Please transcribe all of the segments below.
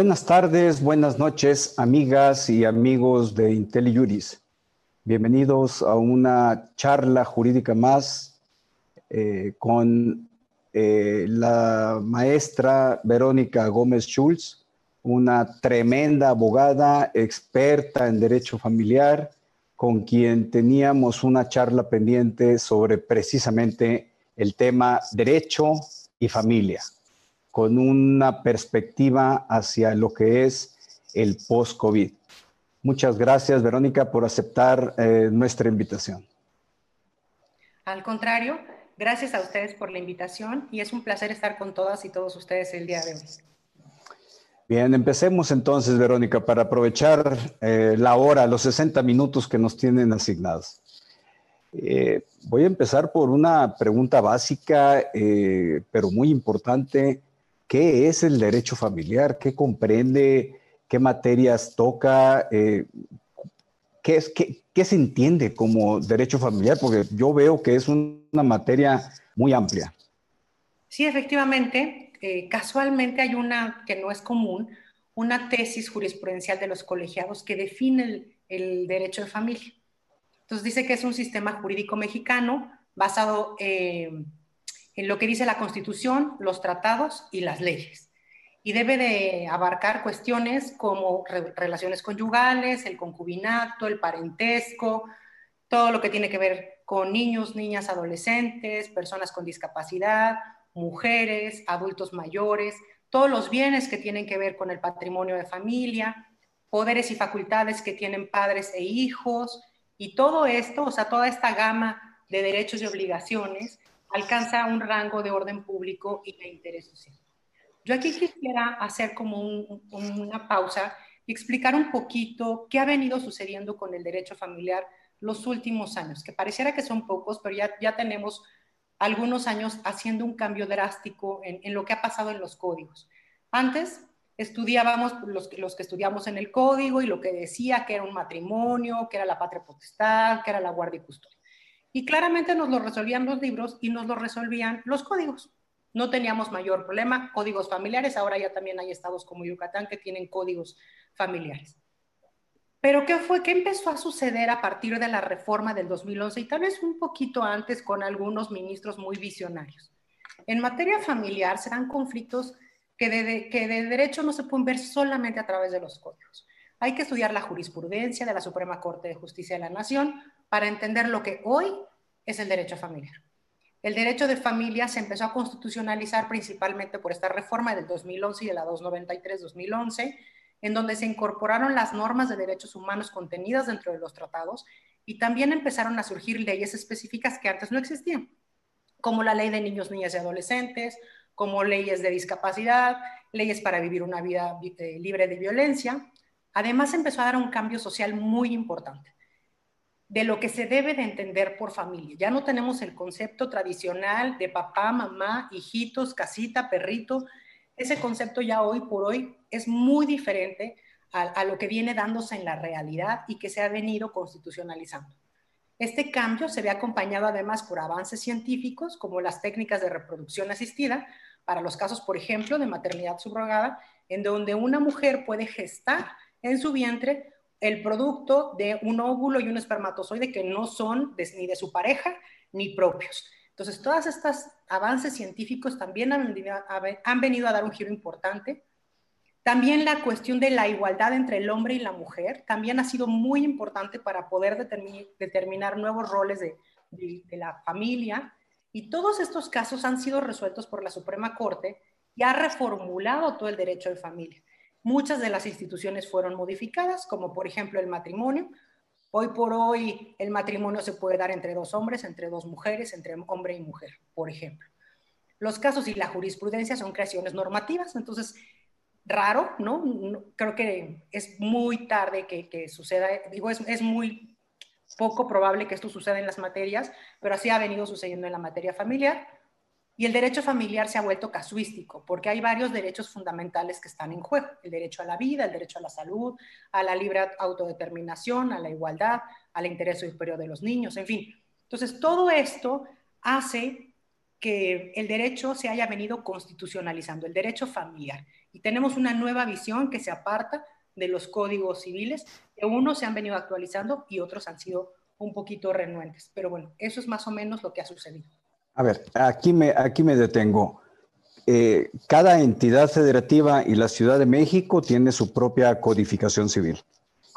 Buenas tardes, buenas noches, amigas y amigos de IntelliJuris. Bienvenidos a una charla jurídica más eh, con eh, la maestra Verónica Gómez Schulz, una tremenda abogada, experta en derecho familiar, con quien teníamos una charla pendiente sobre precisamente el tema derecho y familia con una perspectiva hacia lo que es el post-COVID. Muchas gracias, Verónica, por aceptar eh, nuestra invitación. Al contrario, gracias a ustedes por la invitación y es un placer estar con todas y todos ustedes el día de hoy. Bien, empecemos entonces, Verónica, para aprovechar eh, la hora, los 60 minutos que nos tienen asignados. Eh, voy a empezar por una pregunta básica, pero muy importante qué es el derecho familiar, qué comprende, qué materias toca, eh, qué, es, qué, se entiende como derecho familiar, porque yo veo que es una materia muy amplia. Sí, efectivamente, eh, casualmente hay una que no es común, una tesis jurisprudencial de los colegiados que define el, derecho de familia. Entonces dice que es un sistema jurídico mexicano basado en en lo que dice la Constitución, los tratados y las leyes. Y debe de abarcar cuestiones como relaciones conyugales, el concubinato, el parentesco, todo lo que tiene que ver con niños, niñas, adolescentes, personas con discapacidad, mujeres, adultos mayores, todos los bienes que tienen que ver con el patrimonio de familia, poderes y facultades que tienen padres e hijos, y todo esto, o sea, toda esta gama de derechos y obligaciones alcanza un rango de orden público y de interés social. Yo aquí quisiera hacer como una pausa y explicar un poquito qué ha venido sucediendo con el derecho familiar los últimos años, que pareciera que son pocos, pero ya, ya tenemos algunos años haciendo un cambio drástico en, lo que ha pasado en los códigos. Antes estudiábamos los, los que estudiamos en el código y lo que decía que era un matrimonio, que era la patria potestad, que era la guardia y custodia. Y claramente nos lo resolvían los libros y nos lo resolvían los códigos. No teníamos mayor problema. Códigos familiares, ahora ya también hay estados como Yucatán que tienen códigos familiares. Pero ¿qué fue? ¿Qué empezó a suceder a partir de la reforma del 2011 y tal vez un poquito antes con algunos ministros muy visionarios? En materia familiar serán conflictos que de, que de derecho no se pueden ver solamente a través de los códigos. Hay que estudiar la jurisprudencia de la Suprema Corte de Justicia de la Nación para entender lo que hoy es el derecho familiar. El derecho de familia se empezó a constitucionalizar principalmente por esta reforma del 2011 y de la 293-2011, en donde se incorporaron las normas de derechos humanos contenidas dentro de los tratados y también empezaron a surgir leyes específicas que antes no existían, como la ley de niños, niñas y adolescentes, como leyes de discapacidad, leyes para vivir una vida eh, libre de violencia, Además, empezó a dar un cambio social muy importante de lo que se debe de entender por familia. Ya no tenemos el concepto tradicional de papá, mamá, hijitos, casita, perrito. Ese concepto ya hoy por hoy es muy diferente a, lo que viene dándose en la realidad y que se ha venido constitucionalizando. Este cambio se ve acompañado además por avances científicos como las técnicas de reproducción asistida, para los casos, por ejemplo, de maternidad subrogada, en donde una mujer puede gestar en su vientre el producto de un óvulo y un espermatozoide que no son ni de su pareja ni propios. Entonces, todos estos avances científicos también han, venido a dar un giro importante. También la cuestión de la igualdad entre el hombre y la mujer también ha sido muy importante para poder determinar nuevos roles de, de la familia. Y todos estos casos han sido resueltos por la Suprema Corte y ha reformulado todo el derecho de familia. Muchas de las instituciones fueron modificadas, como por ejemplo el matrimonio. Hoy por hoy el matrimonio se puede dar entre dos hombres, entre dos mujeres, entre hombre y mujer, por ejemplo. Los casos y la jurisprudencia son creaciones normativas, entonces raro, ¿no? creo que es muy tarde que, suceda, digo, es, es muy poco probable que esto suceda en las materias, pero así ha venido sucediendo en la materia familiar. Y el derecho familiar se ha vuelto casuístico, porque hay varios derechos fundamentales que están en juego. El derecho a la vida, el derecho a la salud, a la libre autodeterminación, a la igualdad, al interés superior de los niños, en fin. Entonces, todo esto hace que el derecho se haya venido constitucionalizando, el derecho familiar. Y tenemos una nueva visión que se aparta de los códigos civiles, que unos se han venido actualizando y otros han sido un poquito renuentes. Pero bueno, eso es más o menos lo que ha sucedido. A ver, aquí me, aquí me detengo. Eh, cada entidad federativa y la Ciudad de México tiene su propia codificación civil.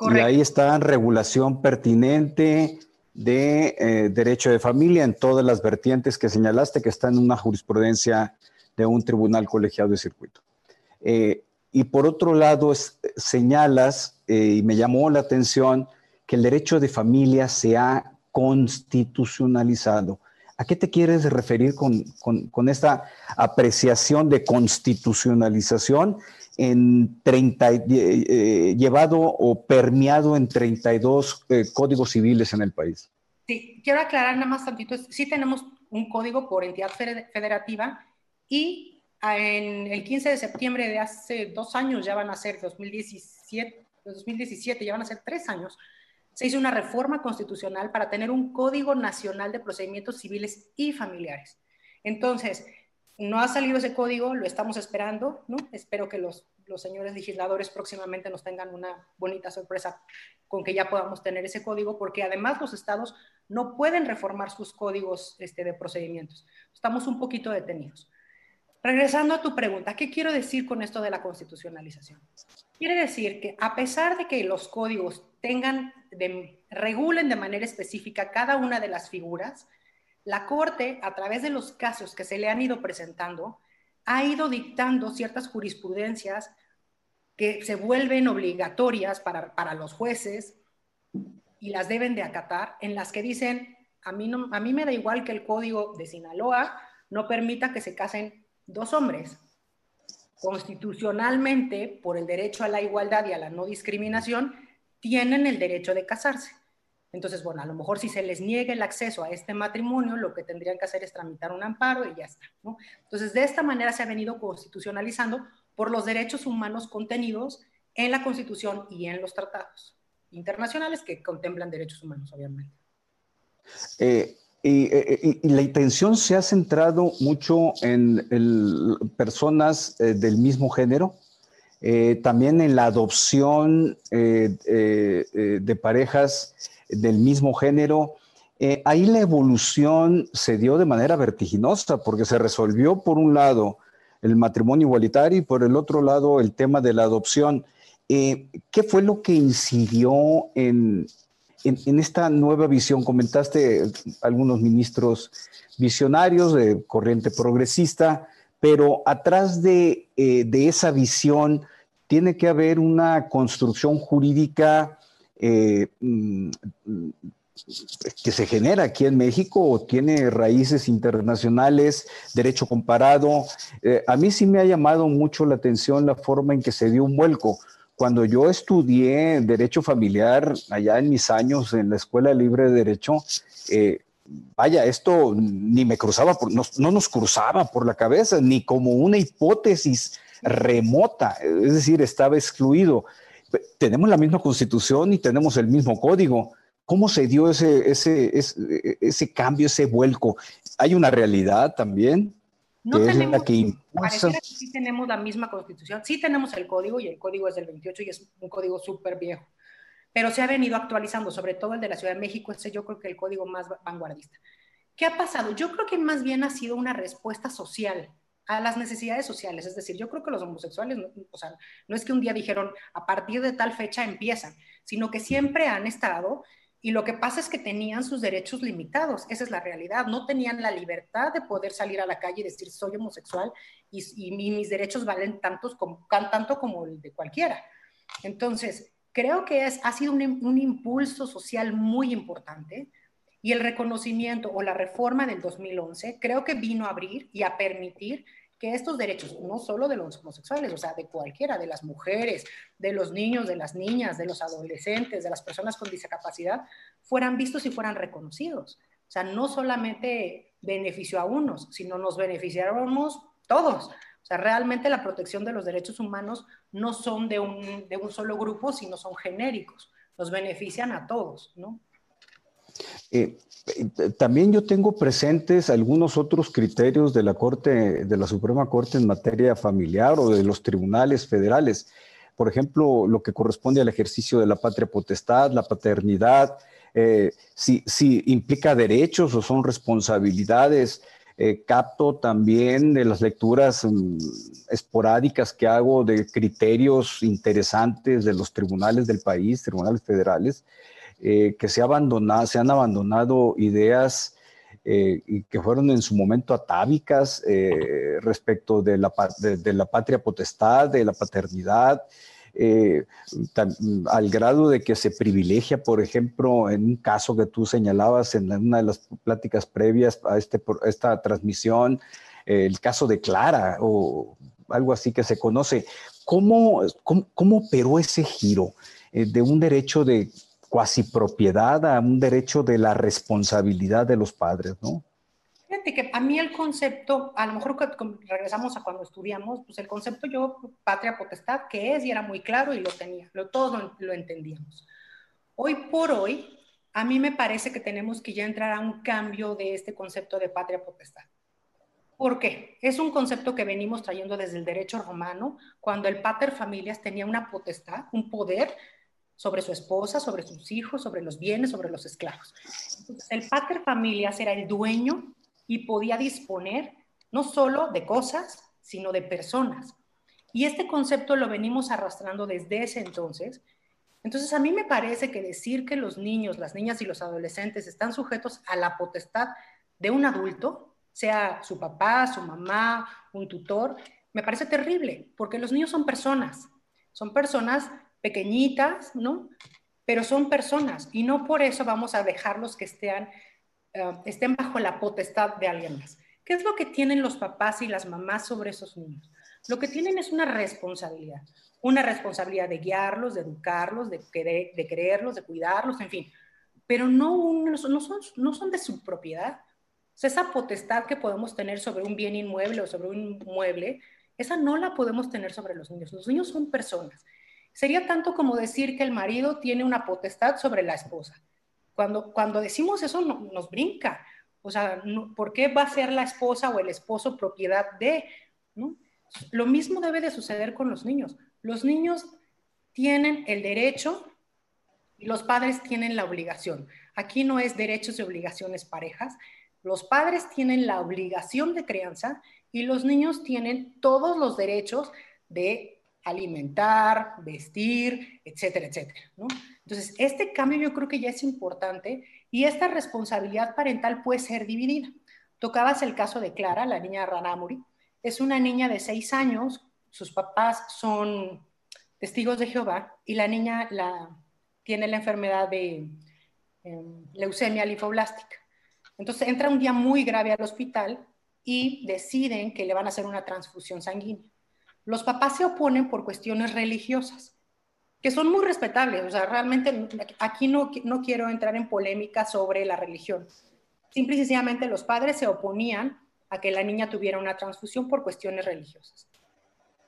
Y ahí está regulación pertinente de eh, derecho de familia en todas las vertientes que señalaste que está en una jurisprudencia de un tribunal colegiado de circuito. Eh, y por otro lado, señalas, y me llamó la atención, que el derecho de familia se ha constitucionalizado. ¿A qué te quieres referir con, esta apreciación de constitucionalización en 30, eh, eh, llevado o permeado en 32 eh, códigos civiles en el país? Sí, quiero aclarar nada más tantito. Sí tenemos un código por entidad federativa y en el 15 de septiembre de hace dos años, ya van a ser 2017, 2017 ya van a ser tres años, se hizo una reforma constitucional para tener un Código Nacional de Procedimientos Civiles y Familiares. Entonces, no ha salido ese código, lo estamos esperando, ¿no? Espero que los, los señores legisladores próximamente nos tengan una bonita sorpresa con que ya podamos tener ese código, porque además los estados no pueden reformar sus códigos este, de procedimientos. Estamos un poquito detenidos. Regresando a tu pregunta, ¿qué quiero decir con esto de la constitucionalización? Quiere decir que a pesar de que los códigos tengan, regulen de manera específica cada una de las figuras, la Corte, a través de los casos que se le han ido presentando, ha ido dictando ciertas jurisprudencias que se vuelven obligatorias para, para los jueces y las deben de acatar, en las que dicen, a mí, no, a mí me da igual que el código de Sinaloa no permita que se casen dos hombres. Constitucionalmente, por el derecho a la igualdad y a la no discriminación, tienen el derecho de casarse. Entonces, bueno, a lo mejor si se les niega el acceso a este matrimonio, lo que tendrían que hacer es tramitar un amparo y ya está. Entonces, de esta manera se ha venido constitucionalizando por los derechos humanos contenidos en la Constitución y en los tratados internacionales que contemplan derechos humanos, obviamente. Eh, y, la intención se ha centrado mucho en personas eh, del mismo género, eh, también en la adopción eh, de parejas del mismo género. ahí la evolución se dio de manera vertiginosa porque se resolvió por un lado el matrimonio igualitario y por el otro lado el tema de la adopción. ¿Qué fue lo que incidió en, en, esta nueva visión, comentaste algunos ministros visionarios de corriente progresista, pero atrás de, eh, esa visión tiene que haber una construcción jurídica eh, mm, que se genera aquí en México o tiene raíces internacionales, derecho comparado. Eh, a mí sí me ha llamado mucho la atención la forma en que se dio un vuelco. Cuando yo estudié Derecho Familiar allá en mis años en la Escuela Libre de Derecho, eh, vaya, esto ni me cruzaba, no, nos cruzaba por la cabeza, ni como una hipótesis remota, es decir, estaba excluido. Tenemos la misma constitución y tenemos el mismo código. ¿Cómo se dio ese, ese, ese, ese cambio, ese vuelco? ¿Hay una realidad también? No tenemos, que sí tenemos la misma constitución, sí tenemos el código y el código es del 28 y es un código súper viejo, pero se ha venido actualizando, sobre todo el de la Ciudad de México, ese yo creo que el código más vanguardista. ¿Qué ha pasado? Yo creo que más bien ha sido una respuesta social a las necesidades sociales, es decir, yo creo que los homosexuales, o sea, no es que un día dijeron a partir de tal fecha empiezan, sino que siempre han estado y lo que pasa es que tenían sus derechos limitados, esa es la realidad, no tenían la libertad de poder salir a la calle y decir soy homosexual y, mis derechos valen tantos como, tanto como el de cualquiera. Entonces, creo que es, ha sido un, un impulso social muy importante y el reconocimiento o la reforma del 2011 creo que vino a abrir y a permitir que estos derechos, no solo de los homosexuales, o sea, de cualquiera, de las mujeres, de los niños, de las niñas, de los adolescentes, de las personas con discapacidad, fueran vistos y fueran reconocidos. O sea, no solamente benefició a unos, sino nos beneficiáramos todos. O sea, realmente la protección de los derechos humanos no son de un, de un solo grupo, sino son genéricos. Nos benefician a todos, ¿no? Eh, también yo tengo presentes algunos otros criterios de la Corte, de la Suprema Corte en materia familiar o de los tribunales federales. Por ejemplo, lo que corresponde al ejercicio de la patria potestad, la paternidad, eh, si, implica derechos o son responsabilidades. Eh, capto también de las lecturas mm, esporádicas que hago de criterios interesantes de los tribunales del país, tribunales federales, eh, que se, abandonado, se han abandonado ideas que fueron en su momento atávicas respecto de la, de la patria potestad, de la paternidad, eh, al grado de que se privilegia, por ejemplo, en un caso que tú señalabas en una de las pláticas previas a, este, esta transmisión, eh, el caso de Clara o algo así que se conoce. ¿Cómo, cómo, operó ese giro eh, de un derecho de cuasi propiedad a un derecho de la responsabilidad de los padres, no? que a mí el concepto, a lo mejor regresamos a cuando estudiamos, pues el concepto yo, patria potestad, que es, y era muy claro y lo tenía, lo, todos lo, entendíamos. Hoy por hoy, a mí me parece que tenemos que ya entrar a un cambio de este concepto de patria potestad. ¿Por qué? Es un concepto que venimos trayendo desde el derecho romano, cuando el pater familias tenía una potestad, un poder sobre su esposa, sobre sus hijos, sobre los bienes, sobre los esclavos. Entonces, el pater familias era el dueño y podía disponer no solo de cosas, sino de personas. Y este concepto lo venimos arrastrando desde ese entonces. Entonces, a mí me parece que decir que los niños, las niñas y los adolescentes están sujetos a la potestad de un adulto, sea su papá, su mamá, un tutor, me parece terrible, porque los niños son personas, son personas pequeñitas, ¿no? Pero son personas y no por eso vamos a dejarlos que estén eh, estén bajo la potestad de alguien más. ¿Qué es lo que tienen los papás y las mamás sobre esos niños? Lo que tienen es una responsabilidad, una responsabilidad de guiarlos, de educarlos, de, de creerlos, de cuidarlos, en fin, pero no, no, son, no son de su propiedad. esa potestad que podemos tener sobre un bien inmueble o sobre un mueble, esa no la podemos tener sobre los niños. Los niños son personas. Sería tanto como decir que el marido tiene una potestad sobre la esposa. Cuando, cuando decimos eso nos brinca. O sea, ¿por qué va a ser la esposa o el esposo propiedad de? Lo mismo debe de suceder con los niños. Los niños tienen el derecho y los padres tienen la obligación. Aquí no es derechos y obligaciones parejas. Los padres tienen la obligación de crianza y los niños tienen todos los derechos de alimentar, vestir, etcétera, etcétera. Entonces, este cambio yo creo que ya es importante y esta responsabilidad parental puede ser dividida. Tocabas el caso de Clara, la niña Ranamuri. Es una niña de seis años, sus papás son testigos de Jehová y la niña la, tiene la enfermedad de em, leucemia linfoblástica. Entonces entra un día muy grave al hospital y deciden que le van a hacer una transfusión sanguínea. Los papás se oponen por cuestiones religiosas que son muy respetables. O sea, realmente aquí no, no quiero entrar en polémica sobre la religión. Simple los padres se oponían a que la niña tuviera una transfusión por cuestiones religiosas.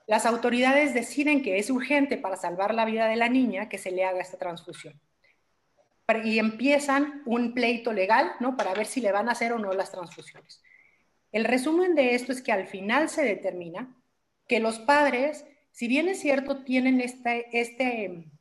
Las autoridades deciden que es urgente para salvar la vida de la niña que se le haga esta transfusión. Y empiezan un pleito legal, ¿no? Para ver si le van a hacer o no las transfusiones. El resumen de esto es que al final se determina que los padres si bien es cierto, tienen este, este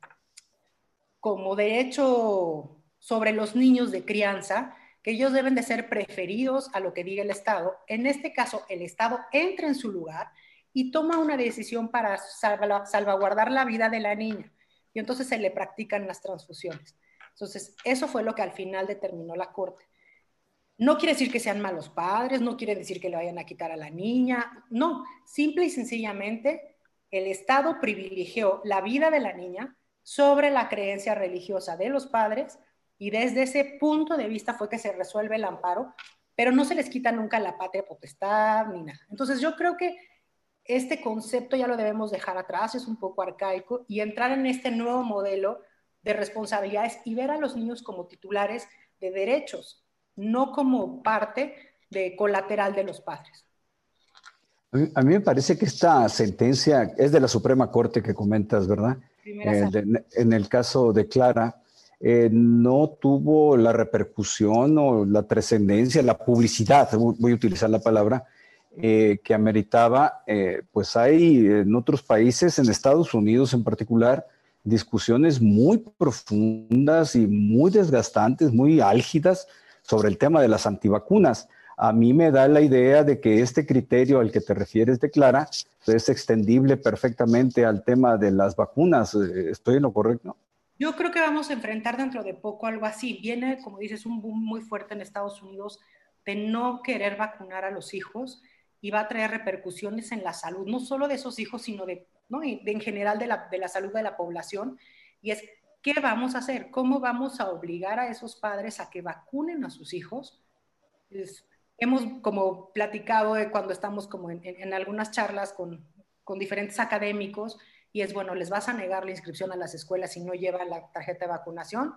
como derecho sobre los niños de crianza, que ellos deben de ser preferidos a lo que diga el Estado. En este caso, el Estado entra en su lugar y toma una decisión para salvaguardar la vida de la niña. Y entonces se le practican las transfusiones. Entonces, eso fue lo que al final determinó la Corte. No quiere decir que sean malos padres, no quiere decir que le vayan a quitar a la niña, no, simple y sencillamente el Estado privilegió la vida de la niña sobre la creencia religiosa de los padres y desde ese punto de vista fue que se resuelve el amparo, pero no se les quita nunca la patria potestad ni nada. Entonces yo creo que este concepto ya lo debemos dejar atrás, es un poco arcaico, y entrar en este nuevo modelo de responsabilidades y ver a los niños como titulares de derechos, no como parte de colateral de los padres. A mí me parece que esta sentencia es de la Suprema Corte que comentas, ¿verdad? Eh, en el caso de Clara, eh, no tuvo la repercusión o la trascendencia, la publicidad, voy a utilizar la palabra, eh, que ameritaba, eh, pues hay en otros países, en Estados Unidos en particular, discusiones muy profundas y muy desgastantes, muy álgidas sobre el tema de las antivacunas. A mí me da la idea de que este criterio al que te refieres de Clara es extendible perfectamente al tema de las vacunas. ¿Estoy en lo correcto? Yo creo que vamos a enfrentar dentro de poco algo así. Viene, como dices, un boom muy fuerte en Estados Unidos de no querer vacunar a los hijos y va a traer repercusiones en la salud, no solo de esos hijos, sino de, ¿no? de en general de la, de la salud de la población. Y es, ¿qué vamos a hacer? ¿Cómo vamos a obligar a esos padres a que vacunen a sus hijos? hemos como platicado cuando estamos como en, en, algunas charlas con, con diferentes académicos, y es, bueno, les vas a negar la inscripción a las escuelas si no lleva la tarjeta de vacunación.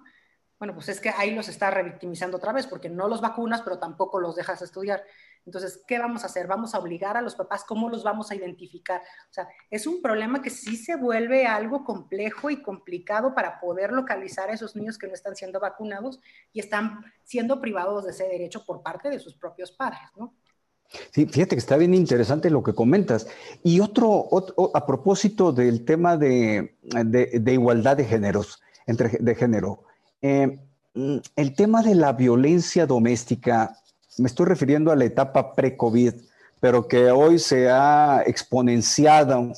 Bueno, pues es que ahí los está revictimizando otra vez porque no los vacunas, pero tampoco los dejas estudiar. Entonces, ¿qué vamos a hacer? Vamos a obligar a los papás, ¿cómo los vamos a identificar? O sea, es un problema que sí se vuelve algo complejo y complicado para poder localizar a esos niños que no están siendo vacunados y están siendo privados de ese derecho por parte de sus propios padres, ¿no? Sí, fíjate que está bien interesante lo que comentas. Y otro, a propósito del tema de, igualdad de géneros, entre, de género, eh, mm, el tema de la violencia doméstica, me estoy refiriendo a la etapa pre-COVID, pero que hoy se ha exponenciado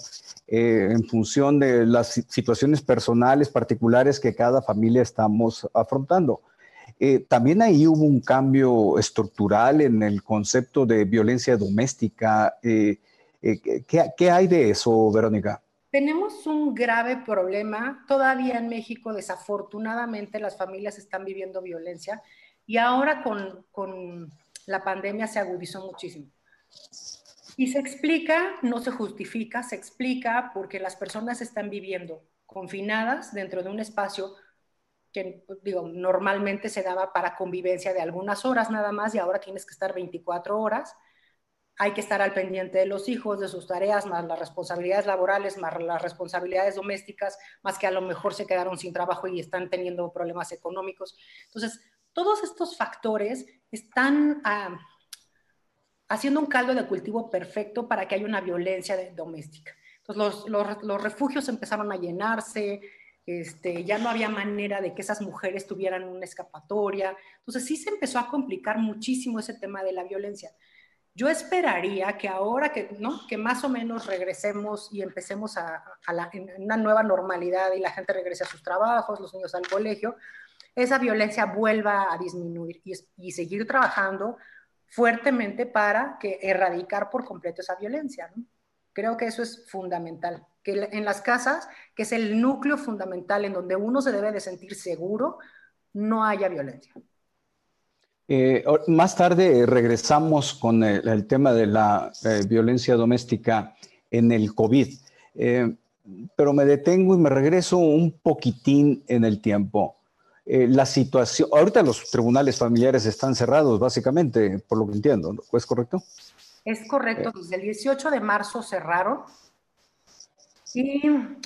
eh, en función de las situaciones personales particulares que cada familia estamos afrontando. Eh, también ahí hubo un cambio estructural en el concepto de violencia doméstica. ¿qué, hay de eso, Verónica? Tenemos un grave problema. Todavía en México, desafortunadamente, las familias están viviendo violencia y ahora con, con la pandemia se agudizó muchísimo. Y se explica, no se justifica, se explica porque las personas están viviendo confinadas dentro de un espacio que digo, normalmente se daba para convivencia de algunas horas nada más y ahora tienes que estar 24 horas. Hay que estar al pendiente de los hijos, de sus tareas, más las responsabilidades laborales, más las responsabilidades domésticas, más que a lo mejor se quedaron sin trabajo y están teniendo problemas económicos. Entonces, todos estos factores están ah, haciendo un caldo de cultivo perfecto para que haya una violencia doméstica. Entonces, los, los refugios empezaron a llenarse, este, ya no había manera de que esas mujeres tuvieran una escapatoria. Entonces sí se empezó a complicar muchísimo ese tema de la violencia. Yo esperaría que ahora que, ¿no? que más o menos regresemos y empecemos a, una nueva normalidad y la gente regrese a sus trabajos, los niños al colegio, esa violencia vuelva a disminuir y, seguir trabajando fuertemente para erradicar por completo esa violencia. Creo que eso es fundamental, que en las casas, que es el núcleo fundamental en donde uno se debe de sentir seguro, no haya violencia. Eh, más tarde regresamos con el, tema de la eh, violencia doméstica en el COVID, eh, pero me detengo y me regreso un poquitín en el tiempo. la situación, ahorita los tribunales familiares están cerrados, básicamente, por lo que entiendo, ¿es correcto? Es correcto, desde el 18 de marzo cerraron y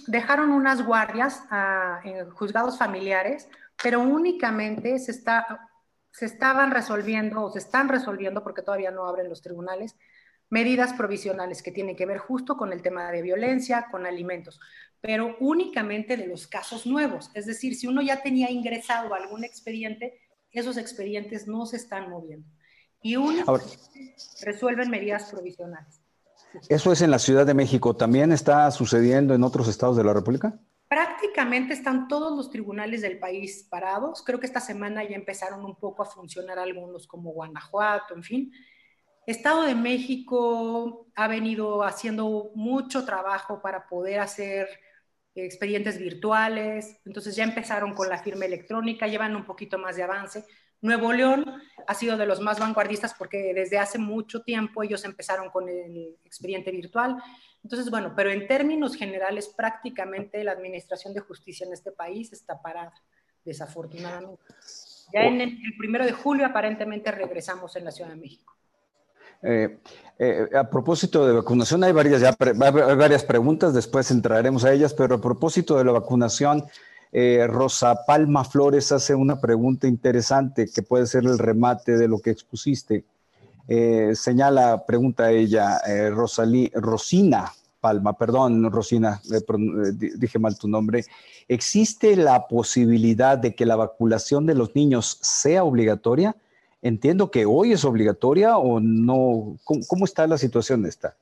dejaron unas guardias ah, en juzgados familiares, pero únicamente se, está, se estaban resolviendo o se están resolviendo, porque todavía no abren los tribunales, medidas provisionales que tienen que ver justo con el tema de violencia, con alimentos, pero únicamente de los casos nuevos. Es decir, si uno ya tenía ingresado algún expediente, esos expedientes no se están moviendo y uno resuelven medidas provisionales. ¿Eso es en la Ciudad de México? ¿También está sucediendo en otros estados de la República? Prácticamente están todos los tribunales del país parados. Creo que esta semana ya empezaron un poco a funcionar algunos como Guanajuato, en fin. Estado de México ha venido haciendo mucho trabajo para poder hacer expedientes virtuales, entonces ya empezaron con la firma electrónica, llevan un poquito más de avance, Nuevo León ha sido de los más vanguardistas porque desde hace mucho tiempo ellos empezaron con el expediente virtual. Entonces, bueno, pero en términos generales, prácticamente la administración de justicia en este país está parada, desafortunadamente. Ya en el, primero de julio aparentemente regresamos en la Ciudad de México. Eh, eh, a propósito de vacunación, hay varias, ya, hay varias preguntas, después entraremos a ellas, pero a propósito de la vacunación, eh, Rosa Palma Flores hace una pregunta interesante que puede ser el remate de lo que expusiste. Eh, señala, pregunta ella, eh, Rosina Palma, perdón, Rosina, dije mal tu nombre. ¿Existe la posibilidad de que la vacunación de los niños sea obligatoria? Entiendo que hoy es obligatoria o no. ¿Cómo, está la situación esta?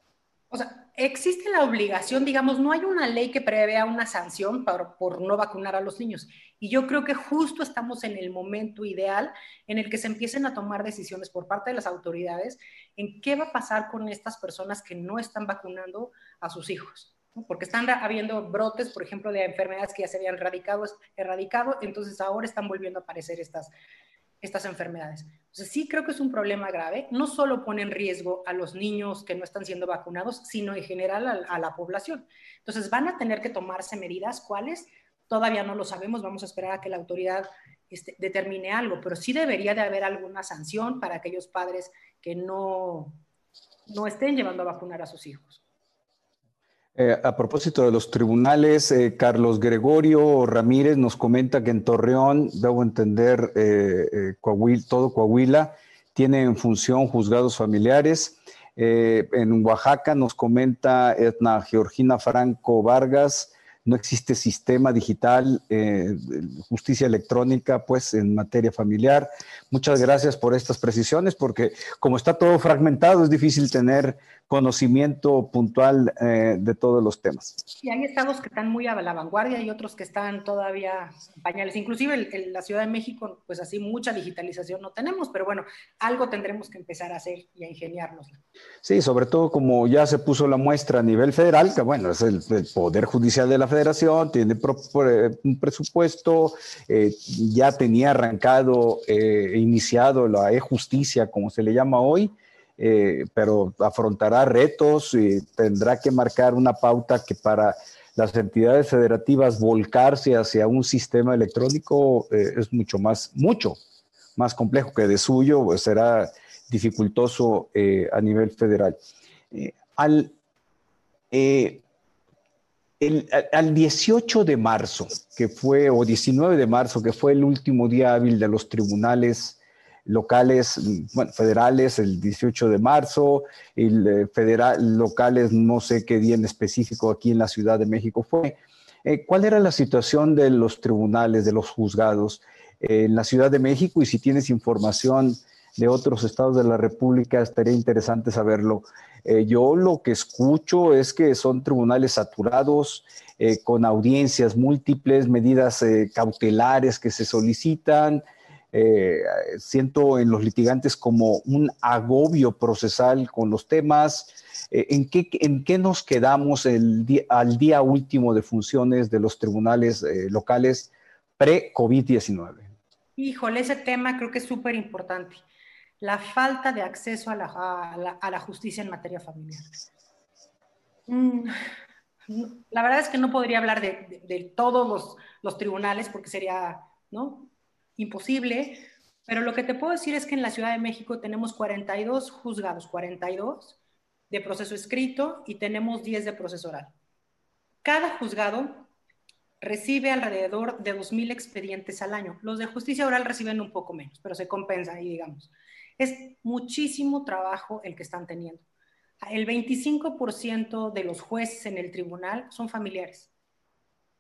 O sea, existe la obligación, digamos, no hay una ley que prevea una sanción por, por, no vacunar a los niños. Y yo creo que justo estamos en el momento ideal en el que se empiecen a tomar decisiones por parte de las autoridades en qué va a pasar con estas personas que no están vacunando a sus hijos. Porque están habiendo brotes, por ejemplo, de enfermedades que ya se habían erradicado, entonces ahora están volviendo a aparecer estas, estas enfermedades. Entonces, sí creo que es un problema grave. No solo pone en riesgo a los niños que no están siendo vacunados, sino en general a, la población. Entonces, van a tener que tomarse medidas. ¿Cuáles? Todavía no lo sabemos. Vamos a esperar a que la autoridad este, determine algo, pero sí debería de haber alguna sanción para aquellos padres que no, no estén llevando a vacunar a sus hijos. Eh, a propósito de los tribunales, eh, Carlos Gregorio Ramírez nos comenta que en Torreón, debo entender, eh, todo Coahuila tiene en función juzgados familiares. en Oaxaca nos comenta Edna Georgina Franco Vargas, no existe sistema digital, justicia electrónica, pues en materia familiar. Muchas gracias por estas precisiones, porque como está todo fragmentado, es difícil tener conocimiento puntual eh, de todos los temas. Y hay estados que están muy a la vanguardia y otros que están todavía en pañales. Inclusive en la Ciudad de México, pues así mucha digitalización no tenemos, pero bueno, algo tendremos que empezar a hacer y a ingeniarnos. Sí, sobre todo como ya se puso la muestra a nivel federal, que bueno, es el, Poder Judicial de la Federación, tiene un presupuesto, eh, ya tenía arrancado e iniciado la e-justicia, como se le llama hoy, eh, pero afrontará retos y tendrá que marcar una pauta que para las entidades federativas volcarse hacia un sistema electrónico eh, es mucho más, mucho más complejo que de suyo, pues será dificultoso eh, a nivel federal. al, al 18 de marzo, que fue, o 19 de marzo, que fue el último día hábil de los tribunales locales, bueno, federales el 18 de marzo, y eh, federal, locales no sé qué día en específico aquí en la Ciudad de México fue. Eh, ¿Cuál era la situación de los tribunales, de los juzgados eh, en la Ciudad de México? Y si tienes información de otros estados de la República, estaría interesante saberlo. yo lo que escucho es que son tribunales saturados, con audiencias múltiples, medidas cautelares que se solicitan, eh, siento en los litigantes como un agobio procesal con los temas. Eh, ¿en, qué, ¿En qué nos quedamos al día último de funciones de los tribunales eh, locales pre-COVID-19? Híjole, ese tema creo que es súper importante. La falta de acceso a la, justicia en materia familiar. Mm, la verdad es que no podría hablar de, todos los, tribunales porque sería, ¿no? Imposible, pero lo que te puedo decir es que en la Ciudad de México tenemos 42 juzgados, 42 de proceso escrito y tenemos 10 de proceso oral. Cada juzgado recibe alrededor de 2.000 expedientes al año. Los de justicia oral reciben un poco menos, pero se compensa ahí, digamos. Es muchísimo trabajo el que están teniendo. El 25% de los jueces en el tribunal son familiares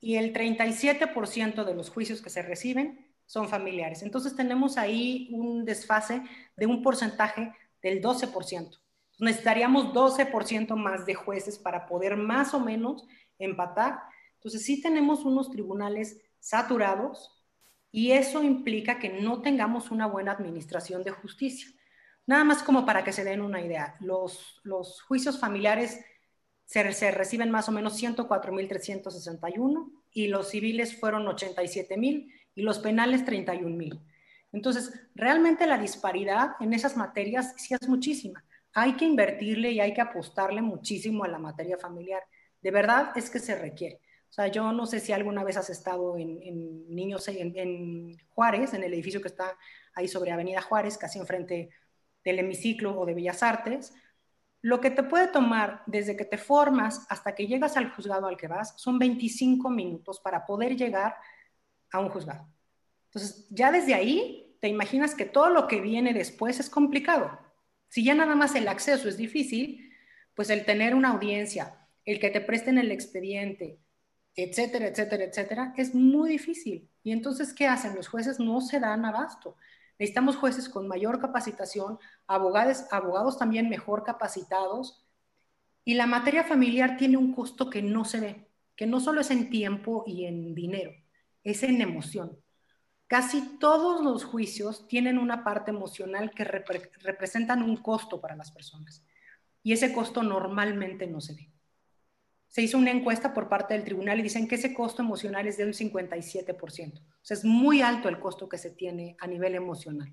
y el 37% de los juicios que se reciben son familiares. Entonces tenemos ahí un desfase de un porcentaje del 12%. Necesitaríamos 12% más de jueces para poder más o menos empatar. Entonces sí tenemos unos tribunales saturados y eso implica que no tengamos una buena administración de justicia. Nada más como para que se den una idea, los, los juicios familiares se, se reciben más o menos 104.361 y los civiles fueron 87.000 y los penales 31 mil. Entonces, realmente la disparidad en esas materias sí es muchísima. Hay que invertirle y hay que apostarle muchísimo a la materia familiar. De verdad es que se requiere. O sea, yo no sé si alguna vez has estado en, Niños en, Juárez, en el edificio que está ahí sobre Avenida Juárez, casi enfrente del hemiciclo o de Bellas Artes. Lo que te puede tomar desde que te formas hasta que llegas al juzgado al que vas son 25 minutos para poder llegar a un juzgado. Entonces, ya desde ahí, te imaginas que todo lo que viene después es complicado. Si ya nada más el acceso es difícil, pues el tener una audiencia, el que te presten el expediente, etcétera, etcétera, etcétera, es muy difícil. Y entonces, ¿qué hacen? Los jueces no se dan abasto. Necesitamos jueces con mayor capacitación, abogados, abogados también mejor capacitados. Y la materia familiar tiene un costo que no se ve, que no solo es en tiempo y en dinero, es en emoción. Casi todos los juicios tienen una parte emocional que representan un costo para las personas. Y ese costo normalmente no se ve se hizo una encuesta por parte del tribunal y dicen que ese costo emocional es de un 57%. O sea, es muy alto el costo que se tiene a nivel emocional.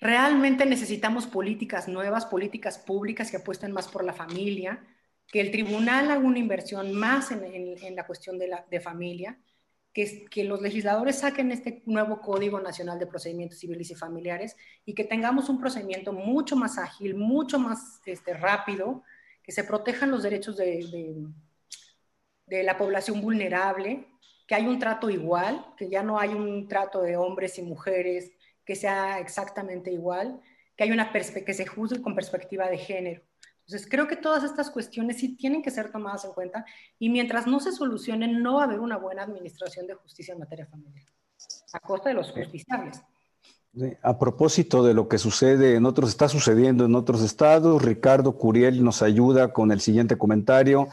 Realmente necesitamos políticas nuevas, políticas públicas que apuesten más por la familia, que el tribunal haga una inversión más en, la cuestión de, la, de familia, que, los legisladores saquen este nuevo Código Nacional de Procedimientos Civiles y Familiares y que tengamos un procedimiento mucho más ágil, mucho más este, rápido, que se protejan los derechos de, de, la población vulnerable, que hay un trato igual, que ya no hay un trato de hombres y mujeres que sea exactamente igual, que, hay una que se juzgue con perspectiva de género. Entonces, creo que todas estas cuestiones sí tienen que ser tomadas en cuenta y mientras no se solucionen, no va a haber una buena administración de justicia en materia familiar, a costa de los justiciables. A propósito de lo que sucede en otros, está sucediendo en otros estados, Ricardo Curiel nos ayuda con el siguiente comentario.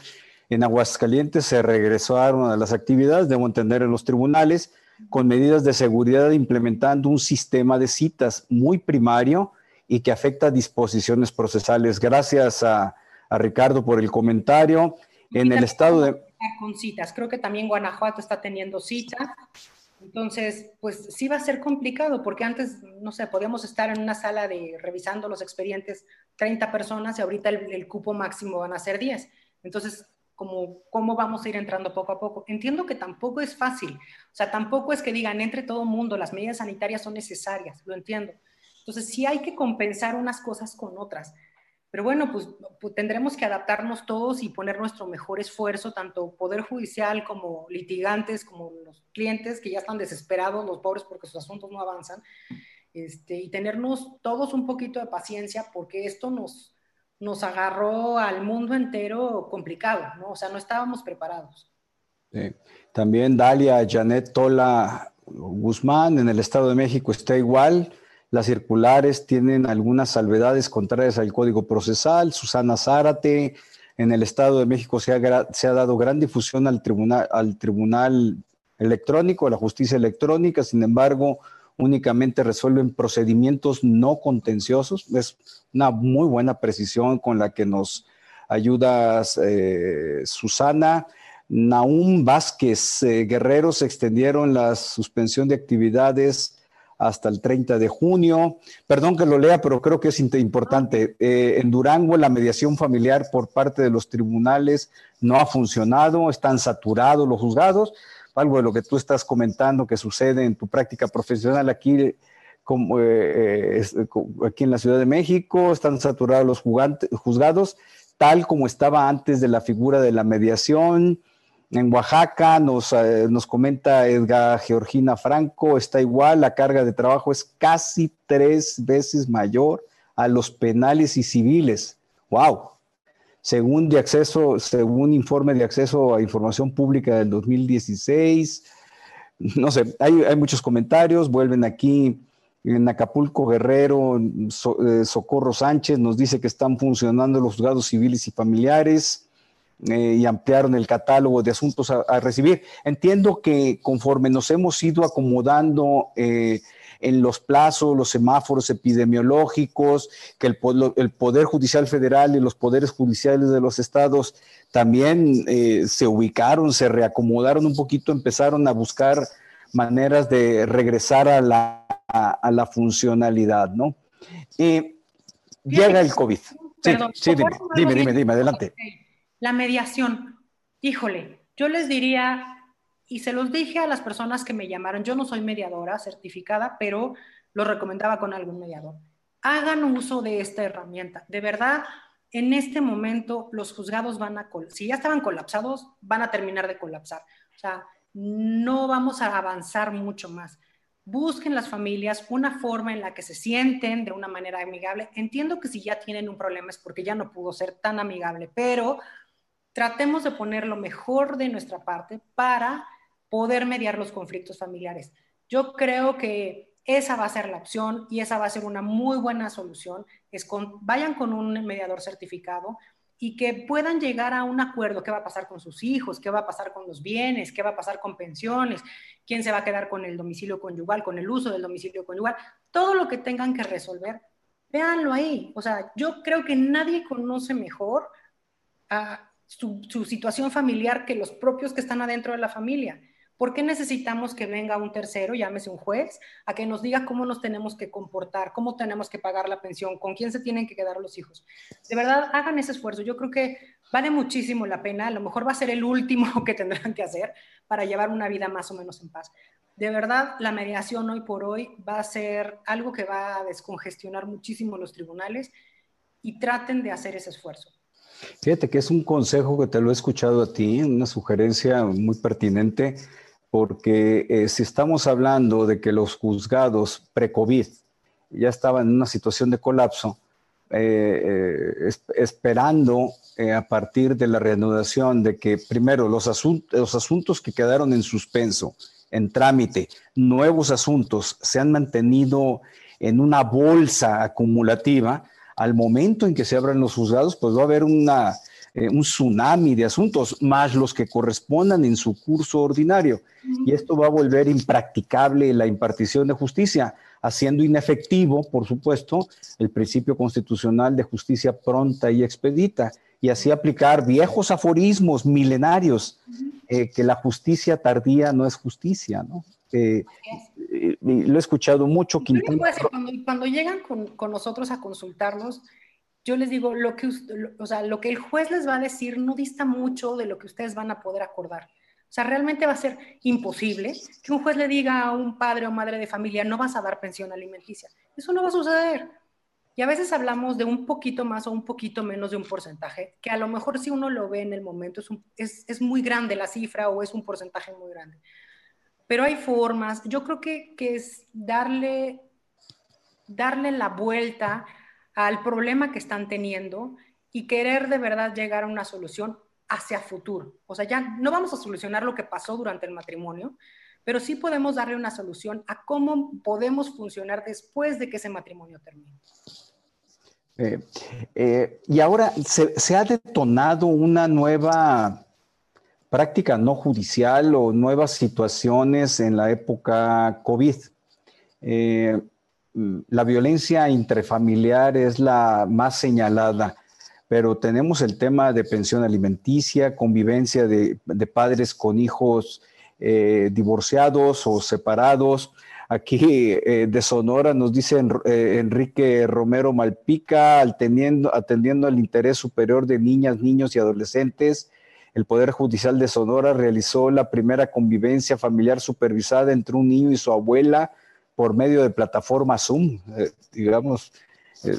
En Aguascalientes se regresaron a las actividades, debo entender, en los tribunales, con medidas de seguridad implementando un sistema de citas muy primario y que afecta disposiciones procesales. Gracias a, a Ricardo por el comentario. En el estado de... Con citas, creo que también Guanajuato está teniendo citas entonces, pues sí va a ser complicado porque antes, no sé, podíamos estar en una sala de revisando los expedientes 30 personas y ahorita el, cupo máximo van a ser 10. Entonces, como, ¿cómo vamos a ir entrando poco a poco? Entiendo que tampoco es fácil, o sea, tampoco es que digan entre todo mundo, las medidas sanitarias son necesarias, lo entiendo. Entonces, sí hay que compensar unas cosas con otras. Pero bueno, pues, pues, tendremos que adaptarnos todos y poner nuestro mejor esfuerzo, tanto Poder Judicial como litigantes, como los clientes que ya están desesperados, los pobres porque sus asuntos no avanzan, este, y tenernos todos un poquito de paciencia porque esto nos, nos agarró al mundo entero complicado, ¿no? O sea, no estábamos preparados. También Dalia Janet Tola Guzmán en el Estado de México está igual las circulares tienen algunas salvedades contrarias al Código Procesal. Susana Zárate, en el Estado de México se ha, dado gran difusión al tribunal, al tribunal electrónico, a la justicia electrónica, sin embargo, únicamente resuelven procedimientos no contenciosos. Es una muy buena precisión con la que nos ayudas, eh, Susana. Naum Vázquez, eh, Guerreros extendieron la suspensión de actividades hasta el 30 de junio. Perdón que lo lea, pero creo que es importante. Eh, en Durango la mediación familiar por parte de los tribunales no ha funcionado, están saturados los juzgados. Algo de lo que tú estás comentando que sucede en tu práctica profesional aquí, como, eh, eh, aquí en la Ciudad de México, están saturados los juzgados, tal como estaba antes de la figura de la mediación en Oaxaca, nos, eh, nos comenta Edgar Georgina Franco, está igual, la carga de trabajo es casi tres veces mayor a los penales y civiles. ¡Wow! Según, de acceso, según informe de acceso a información pública del 2016, no sé, hay, hay muchos comentarios, vuelven aquí en Acapulco Guerrero, eh, Socorro Sánchez nos dice que están funcionando los juzgados civiles y familiares. Eh, y ampliaron el catálogo de asuntos a, recibir. Entiendo que conforme nos hemos ido acomodando eh, en los plazos, los semáforos epidemiológicos, que el, el, Poder Judicial Federal y los poderes judiciales de los estados también eh, se ubicaron, se reacomodaron un poquito, empezaron a buscar maneras de regresar a la, a, la funcionalidad, ¿no? llega el COVID. Sí, sí, dime, dime, dime, dime, adelante. La mediación, híjole, yo les diría, y se los dije a las personas que me llamaron, yo no soy mediadora certificada, pero lo recomendaba con algún mediador. Hagan uso de esta herramienta. De verdad, en este momento los juzgados van a, si ya estaban colapsados, van a terminar de colapsar. O sea, no vamos a avanzar mucho más. Busquen las familias una forma en la que se sienten de una manera amigable. Entiendo que si ya tienen un problema es porque ya no pudo ser tan amigable, pero tratemos de poner lo mejor de nuestra parte para poder mediar los conflictos familiares. Yo creo que esa va a ser la opción y esa va a ser una muy buena solución. Es con, vayan con un mediador certificado y que puedan llegar a un acuerdo, qué va a pasar con sus hijos, qué va a pasar con los bienes, qué va a pasar con pensiones, quién se va a quedar con el domicilio conyugal, con el uso del domicilio conyugal, todo lo que tengan que resolver, véanlo ahí. O sea, yo creo que nadie conoce mejor a su, situación familiar que los propios que están adentro de la familia. ¿Por qué necesitamos que venga un tercero, llámese un juez, a que nos diga cómo nos tenemos que comportar, cómo tenemos que pagar la pensión, con quién se tienen que quedar los hijos? De verdad, hagan ese esfuerzo. Yo creo que vale muchísimo la pena. A lo mejor va a ser el último que tendrán que hacer para llevar una vida más o menos en paz. De verdad, la mediación hoy por hoy va a ser algo que va a descongestionar muchísimo los tribunales y traten de hacer ese esfuerzo. Fíjate que es un consejo que te lo he escuchado a ti, una sugerencia muy pertinente porque eh, si estamos hablando de que los juzgados pre-COVID ya estaban en una situación de colapso, eh, eh, esperando a partir de la reanudación de que primero los, los asuntos que quedaron en suspenso, en trámite, nuevos asuntos, se han mantenido en una bolsa acumulativa, al momento en que se abran los juzgados, pues va a haber eh, un tsunami de asuntos, más los que correspondan en su curso ordinario. Y esto va a volver impracticable la impartición de justicia, haciendo inefectivo, por supuesto, el principio constitucional de justicia pronta y expedita, y así aplicar viejos aforismos milenarios, eh, que la justicia tardía no es justicia, ¿no? Eh, lo he escuchado mucho. Cuando, cuando, llegan con, con nosotros a consultarnos, yo les digo, lo que, o sea, lo que el juez les va a decir no dista mucho de lo que ustedes van a poder acordar. O sea, realmente va a ser imposible que un juez le diga a un padre o madre de familia, no vas a dar pensión alimenticia. Eso no va a suceder. Y a veces hablamos de un poquito más o un poquito menos de un porcentaje, que a lo mejor si uno lo ve en el momento es, es, es muy grande la cifra o es un porcentaje muy grande. Pero hay formas, yo creo que, que es darle, darle la vuelta al problema que están teniendo y querer de verdad llegar a una solución hacia futuro. O sea, ya no vamos a solucionar lo que pasó durante el matrimonio, pero sí podemos darle una solución a cómo podemos funcionar después de que ese matrimonio termine. Eh, eh, y ahora se, ha detonado una nueva práctica no judicial o nuevas situaciones en la época COVID. Eh, la violencia intrafamiliar es la más señalada, pero tenemos el tema de pensión alimenticia, convivencia de, padres con hijos eh, divorciados o separados. Aquí eh, de Sonora nos dice Enrique Romero Malpica, atendiendo al interés superior de niñas, niños y adolescentes. El Poder Judicial de Sonora realizó la primera convivencia familiar supervisada entre un niño y su abuela por medio de plataforma Zoom, eh, digamos, eh,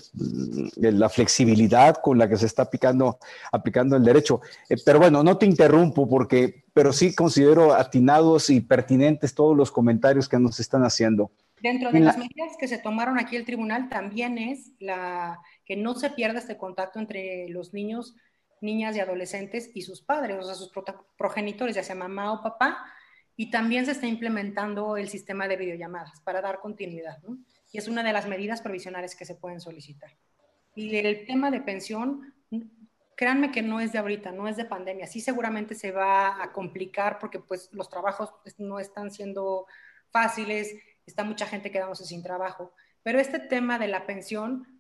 la flexibilidad con la que se está aplicando, aplicando el derecho. Eh, pero bueno, no te interrumpo porque, pero sí considero atinados y pertinentes todos los comentarios que nos están haciendo. Dentro de las medidas que se tomaron aquí el tribunal también es la que no se pierda este contacto entre los niños, niñas y adolescentes y sus padres, o sea, sus progenitores, ya sea mamá o papá, y también se está implementando el sistema de videollamadas para dar continuidad, ¿no? Y es una de las medidas provisionales que se pueden solicitar. Y el tema de pensión, créanme que no es de ahorita, no es de pandemia. Sí seguramente se va a complicar porque pues los trabajos pues, no están siendo fáciles, está mucha gente quedándose sin trabajo. Pero este tema de la pensión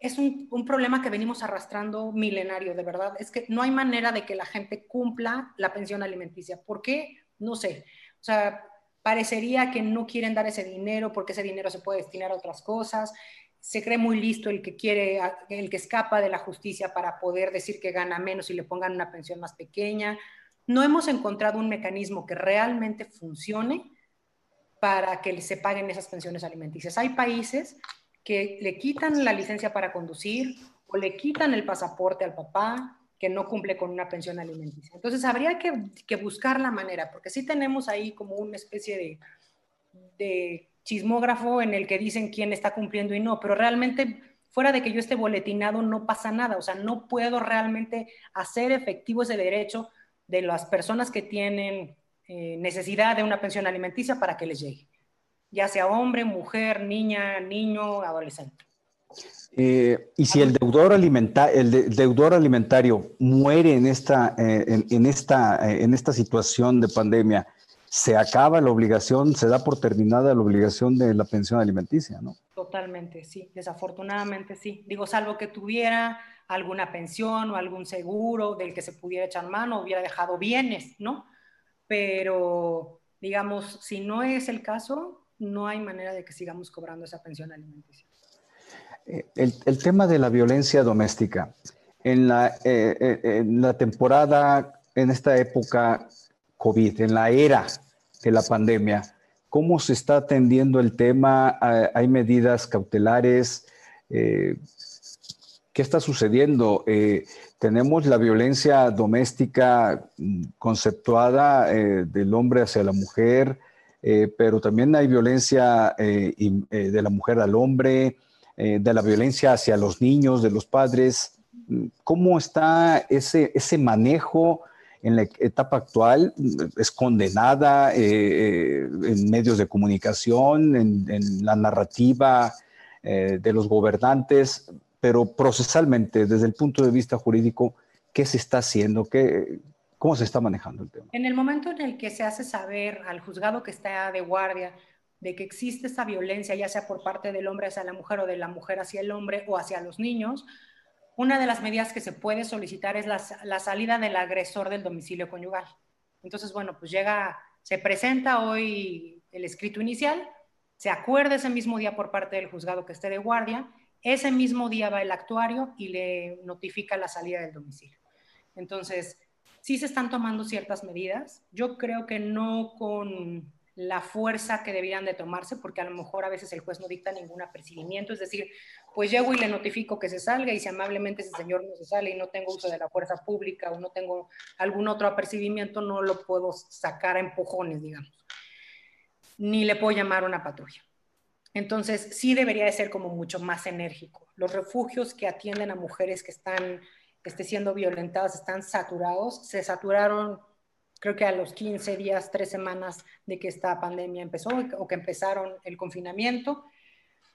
es un, un, problema que venimos arrastrando milenario, de verdad. Es que no hay manera de que la gente cumpla la pensión alimenticia. ¿Por qué? no sé, o sea, parecería que no quieren dar ese dinero porque ese dinero se puede destinar a otras cosas. Se cree muy listo el que quiere, el que escapa de la justicia para poder decir que gana menos y le pongan una pensión más pequeña. No hemos encontrado un mecanismo que realmente funcione para que se paguen esas pensiones alimenticias. Hay países que le quitan la licencia para conducir o le quitan el pasaporte al papá que no cumple con una pensión alimenticia. Entonces habría que, buscar la manera, porque sí tenemos ahí como una especie de, chismógrafo en el que dicen quién está cumpliendo y no, pero realmente fuera de que yo esté boletinado no pasa nada, o sea, no puedo realmente hacer efectivo ese derecho de las personas que tienen eh, necesidad de una pensión alimenticia para que les llegue, ya sea hombre, mujer, niña, niño, adolescente. Eh, y si el deudor, el, deudor alimentario muere en esta, eh, en, esta, eh, en esta situación de pandemia, se acaba la obligación, se da por terminada la obligación de la pensión alimenticia, ¿no? Totalmente, sí, desafortunadamente sí. Digo, salvo que tuviera alguna pensión o algún seguro del que se pudiera echar mano, hubiera dejado bienes, ¿no? Pero, digamos, si no es el caso, no hay manera de que sigamos cobrando esa pensión alimenticia. El, tema de la violencia doméstica. En la, eh, eh, en la temporada, en esta época COVID, en la era de la pandemia, ¿cómo se está atendiendo el tema? ¿Hay medidas cautelares? Eh, ¿Qué está sucediendo? tenemos la violencia doméstica conceptuada del hombre hacia la mujer, pero también hay violencia de la mujer al hombre, eh, de la violencia hacia los niños, de los padres. ¿Cómo está ese, ese manejo en la etapa actual? ¿Es condenada eh, eh, en medios de comunicación, en, la narrativa de los gobernantes? Pero procesalmente, desde el punto de vista jurídico, ¿qué se está haciendo? ¿Qué, ¿Cómo se está manejando el tema? En el momento en el que se hace saber al juzgado que está de guardia de que existe esa violencia, ya sea por parte del hombre hacia la mujer o de la mujer hacia el hombre o hacia los niños, una de las medidas que se puede solicitar es la, salida del agresor del domicilio conyugal. Entonces, bueno, pues llega, se presenta hoy el escrito inicial, se acuerda ese mismo día por parte del juzgado que esté de guardia, ese mismo día va el actuario y le notifica la salida del domicilio. Entonces, sí se están tomando ciertas medidas. Yo creo que no con la fuerza que debían de tomarse, porque a lo mejor a veces el juez no dicta ningún apercibimiento, es decir, pues llego y le notifico que se salga y si amablemente ese señor no se sale y no tengo uso de la fuerza pública o no tengo algún otro apercibimiento, no lo puedo sacar a empujones, digamos, ni le puedo llamar a una patrulla. Entonces, sí debería de ser como mucho más enérgico. Los refugios que atienden a mujeres que están esté siendo violentadas están saturados, se saturaron creo que a los 15 días, tres semanas de que esta pandemia empezó o que empezaron el confinamiento.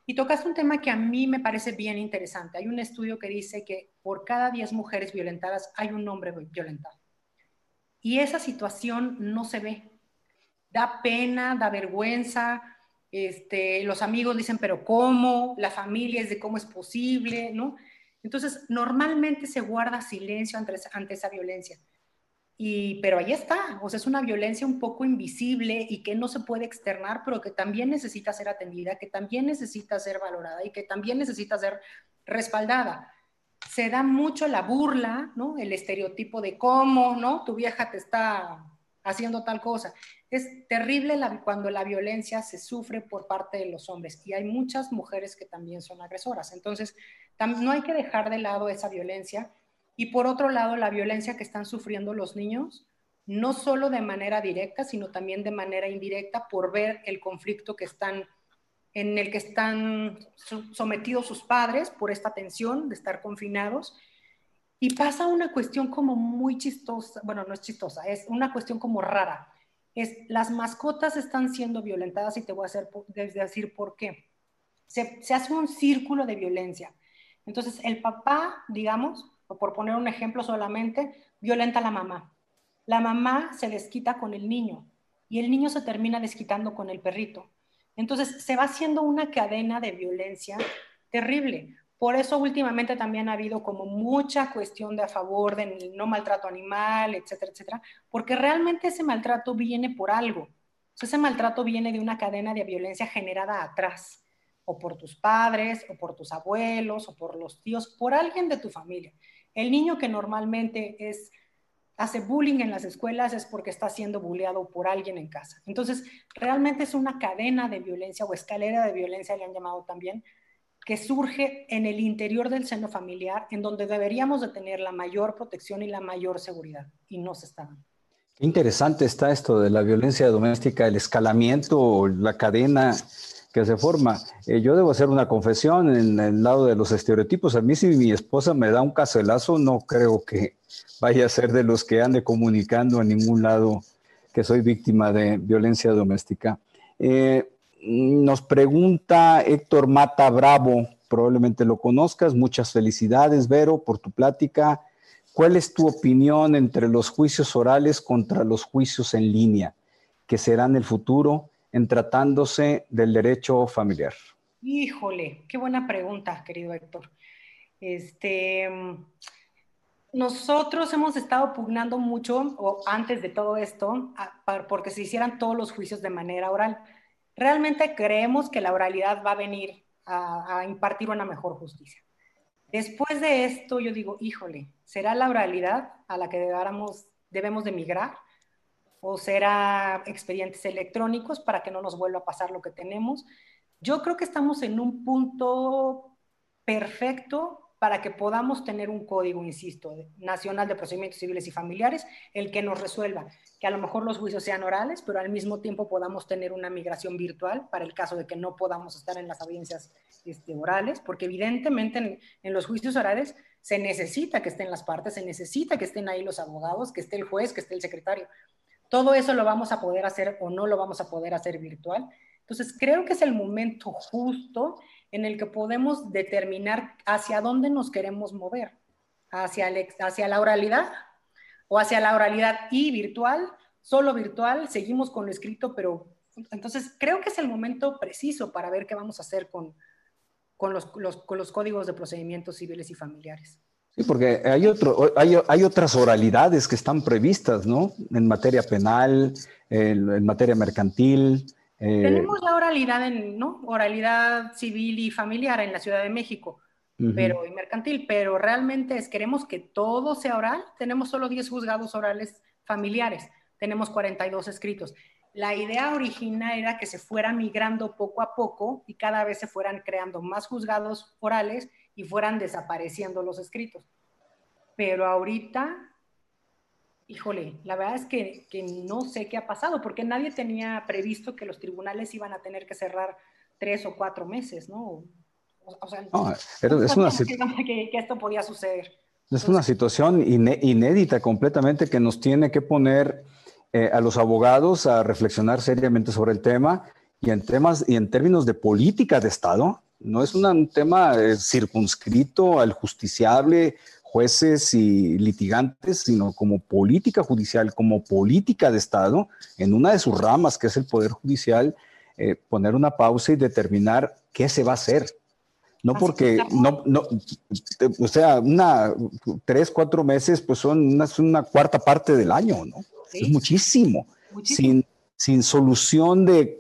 Y tocaste un tema que a mí me parece bien interesante. Hay un estudio que dice que por cada 10 mujeres violentadas hay un hombre violentado. Y esa situación no se ve. Da pena, da vergüenza. Este, los amigos dicen, pero ¿cómo? La familia es de cómo es posible, ¿no? Entonces, normalmente se guarda silencio ante, ante esa violencia. Y, pero ahí está, o sea, es una violencia un poco invisible y que no se puede externar, pero que también necesita ser atendida, que también necesita ser valorada y que también necesita ser respaldada. Se da mucho la burla, ¿no? El estereotipo de cómo, ¿no? Tu vieja te está haciendo tal cosa. Es terrible cuando la violencia se sufre por parte de los hombres y hay muchas mujeres que también son agresoras. Entonces, no hay que dejar de lado esa violencia y por otro lado, la violencia que están sufriendo los niños, no solo de manera directa, sino también de manera indirecta por ver el conflicto que están en el que están sometidos sus padres por esta tensión de estar confinados. Y pasa una cuestión como muy chistosa, bueno, no es chistosa, es una cuestión como rara. Es las mascotas están siendo violentadas y te voy a hacer, decir por qué. Se, se hace un círculo de violencia. Entonces, el papá, digamos, o por poner un ejemplo solamente, violenta a la mamá. La mamá se desquita con el niño y el niño se termina desquitando con el perrito. Entonces se va haciendo una cadena de violencia terrible. Por eso últimamente también ha habido como mucha cuestión de a favor del no maltrato animal, etcétera, etcétera, porque realmente ese maltrato viene por algo. ese maltrato viene de una cadena de violencia generada atrás, o por tus padres, o por tus abuelos, o por los tíos, por alguien de tu familia. El niño que normalmente es, hace bullying en las escuelas es porque está siendo bulleado por alguien en casa. Entonces, realmente es una cadena de violencia o escalera de violencia, le han llamado también, que surge en el interior del seno familiar, en donde deberíamos de tener la mayor protección y la mayor seguridad, y no se está dando. Interesante está esto de la violencia doméstica, el escalamiento, la cadena que se forma. Eh, yo debo hacer una confesión en el lado de los estereotipos. A mí si mi esposa me da un cazuelazo, no creo que vaya a ser de los que ande comunicando a ningún lado que soy víctima de violencia doméstica. Eh, nos pregunta Héctor Mata Bravo, probablemente lo conozcas. Muchas felicidades, Vero, por tu plática. ¿Cuál es tu opinión entre los juicios orales contra los juicios en línea, que serán el futuro en tratándose del derecho familiar? Híjole, qué buena pregunta, querido Héctor. Este, nosotros hemos estado pugnando mucho, o antes de todo esto, porque se hicieran todos los juicios de manera oral. Realmente creemos que la oralidad va a venir a, impartir una mejor justicia. Después de esto, yo digo, híjole, ¿será la oralidad a la que debamos, debemos de migrar? ¿O será expedientes electrónicos para que no nos vuelva a pasar lo que tenemos? Yo creo que estamos en un punto perfecto para que podamos tener un código, insisto, nacional de procedimientos civiles y familiares, el que nos resuelva, que a lo mejor los juicios sean orales, pero al mismo tiempo podamos tener una migración virtual para el caso de que no podamos estar en las audiencias este, orales, porque evidentemente en, en los juicios orales se necesita que estén las partes, se necesita que estén ahí los abogados, que esté el juez, que esté el secretario. Todo eso lo vamos a poder hacer o no lo vamos a poder hacer virtual. Entonces, creo que es el momento justo en el que podemos determinar hacia dónde nos queremos mover, hacia, la oralidad o hacia la oralidad y virtual, solo virtual, seguimos con lo escrito, pero entonces creo que es el momento preciso para ver qué vamos a hacer con los códigos de procedimientos civiles y familiares. Sí, porque hay, otro, hay, hay, otras oralidades que están previstas, ¿no? En materia penal, en materia mercantil, eh, Tenemos la oralidad, en, ¿no? Oralidad civil y familiar en la Ciudad de México, pero y mercantil, pero realmente es, queremos que todo sea oral. Tenemos solo 10 juzgados orales familiares, tenemos 42 escritos. La idea original era que se fuera migrando poco a poco y cada vez se fueran creando más juzgados orales y fueran desapareciendo los escritos. Pero ahorita híjole, la verdad es que, no sé qué ha pasado, porque nadie tenía previsto que los tribunales iban a tener que cerrar tres o cuatro meses, ¿no? O, sea, no, es una que, que, esto podía suceder. Es una situación inédita completamente que nos tiene que poner eh, a los abogados a reflexionar seriamente sobre el tema y en temas y en términos de política de Estado. No es un tema eh, circunscrito al justiciable jueces y litigantes, sino como política judicial, como política de Estado, en una de sus ramas, que es el Poder Judicial, eh, poner una pausa y determinar qué se va a hacer. No porque, no, no, o sea, una, tres, cuatro meses, pues son una, una cuarta parte del año, ¿no? Es muchísimo. Sin, sin solución de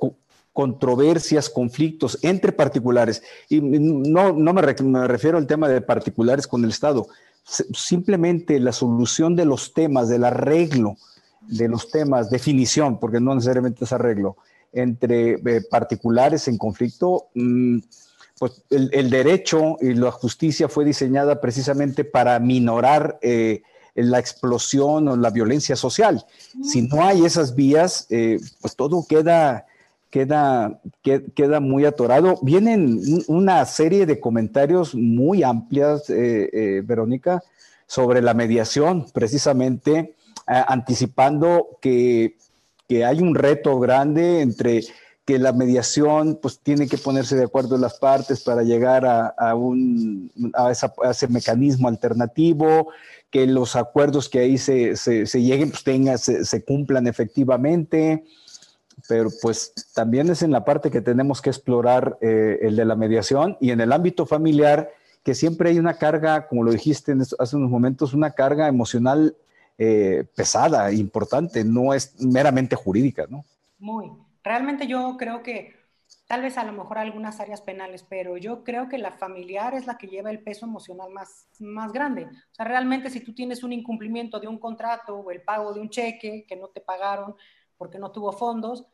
controversias, conflictos entre particulares. Y no, no me, me, refiero al tema de particulares con el Estado, simplemente la solución de los temas, del arreglo de los temas, definición, porque no necesariamente es arreglo, entre eh, particulares en conflicto, mm, pues el, derecho y la justicia fue diseñada precisamente para minorar eh, la explosión o la violencia social. Si no hay esas vías, eh, pues todo queda queda, queda muy atorado. Vienen una serie de comentarios muy amplias, eh, eh, Verónica, sobre la mediación, precisamente eh, anticipando que, hay un reto grande entre que la mediación pues tiene que ponerse de acuerdo las partes para llegar a, un, a, ese mecanismo alternativo, que los acuerdos que ahí se, lleguen pues tenga, se, se cumplan efectivamente, pero pues también es en la parte que tenemos que explorar eh, el de la mediación y en el ámbito familiar, que siempre hay una carga, como lo dijiste hace unos momentos, una carga emocional eh, pesada, importante, no es meramente jurídica, ¿no? Muy. Realmente yo creo que tal vez a lo mejor algunas áreas penales, pero yo creo que la familiar es la que lleva el peso emocional más, más grande. O sea, realmente si tú tienes un incumplimiento de un contrato o el pago de un cheque que no te pagaron porque no tuvo fondos,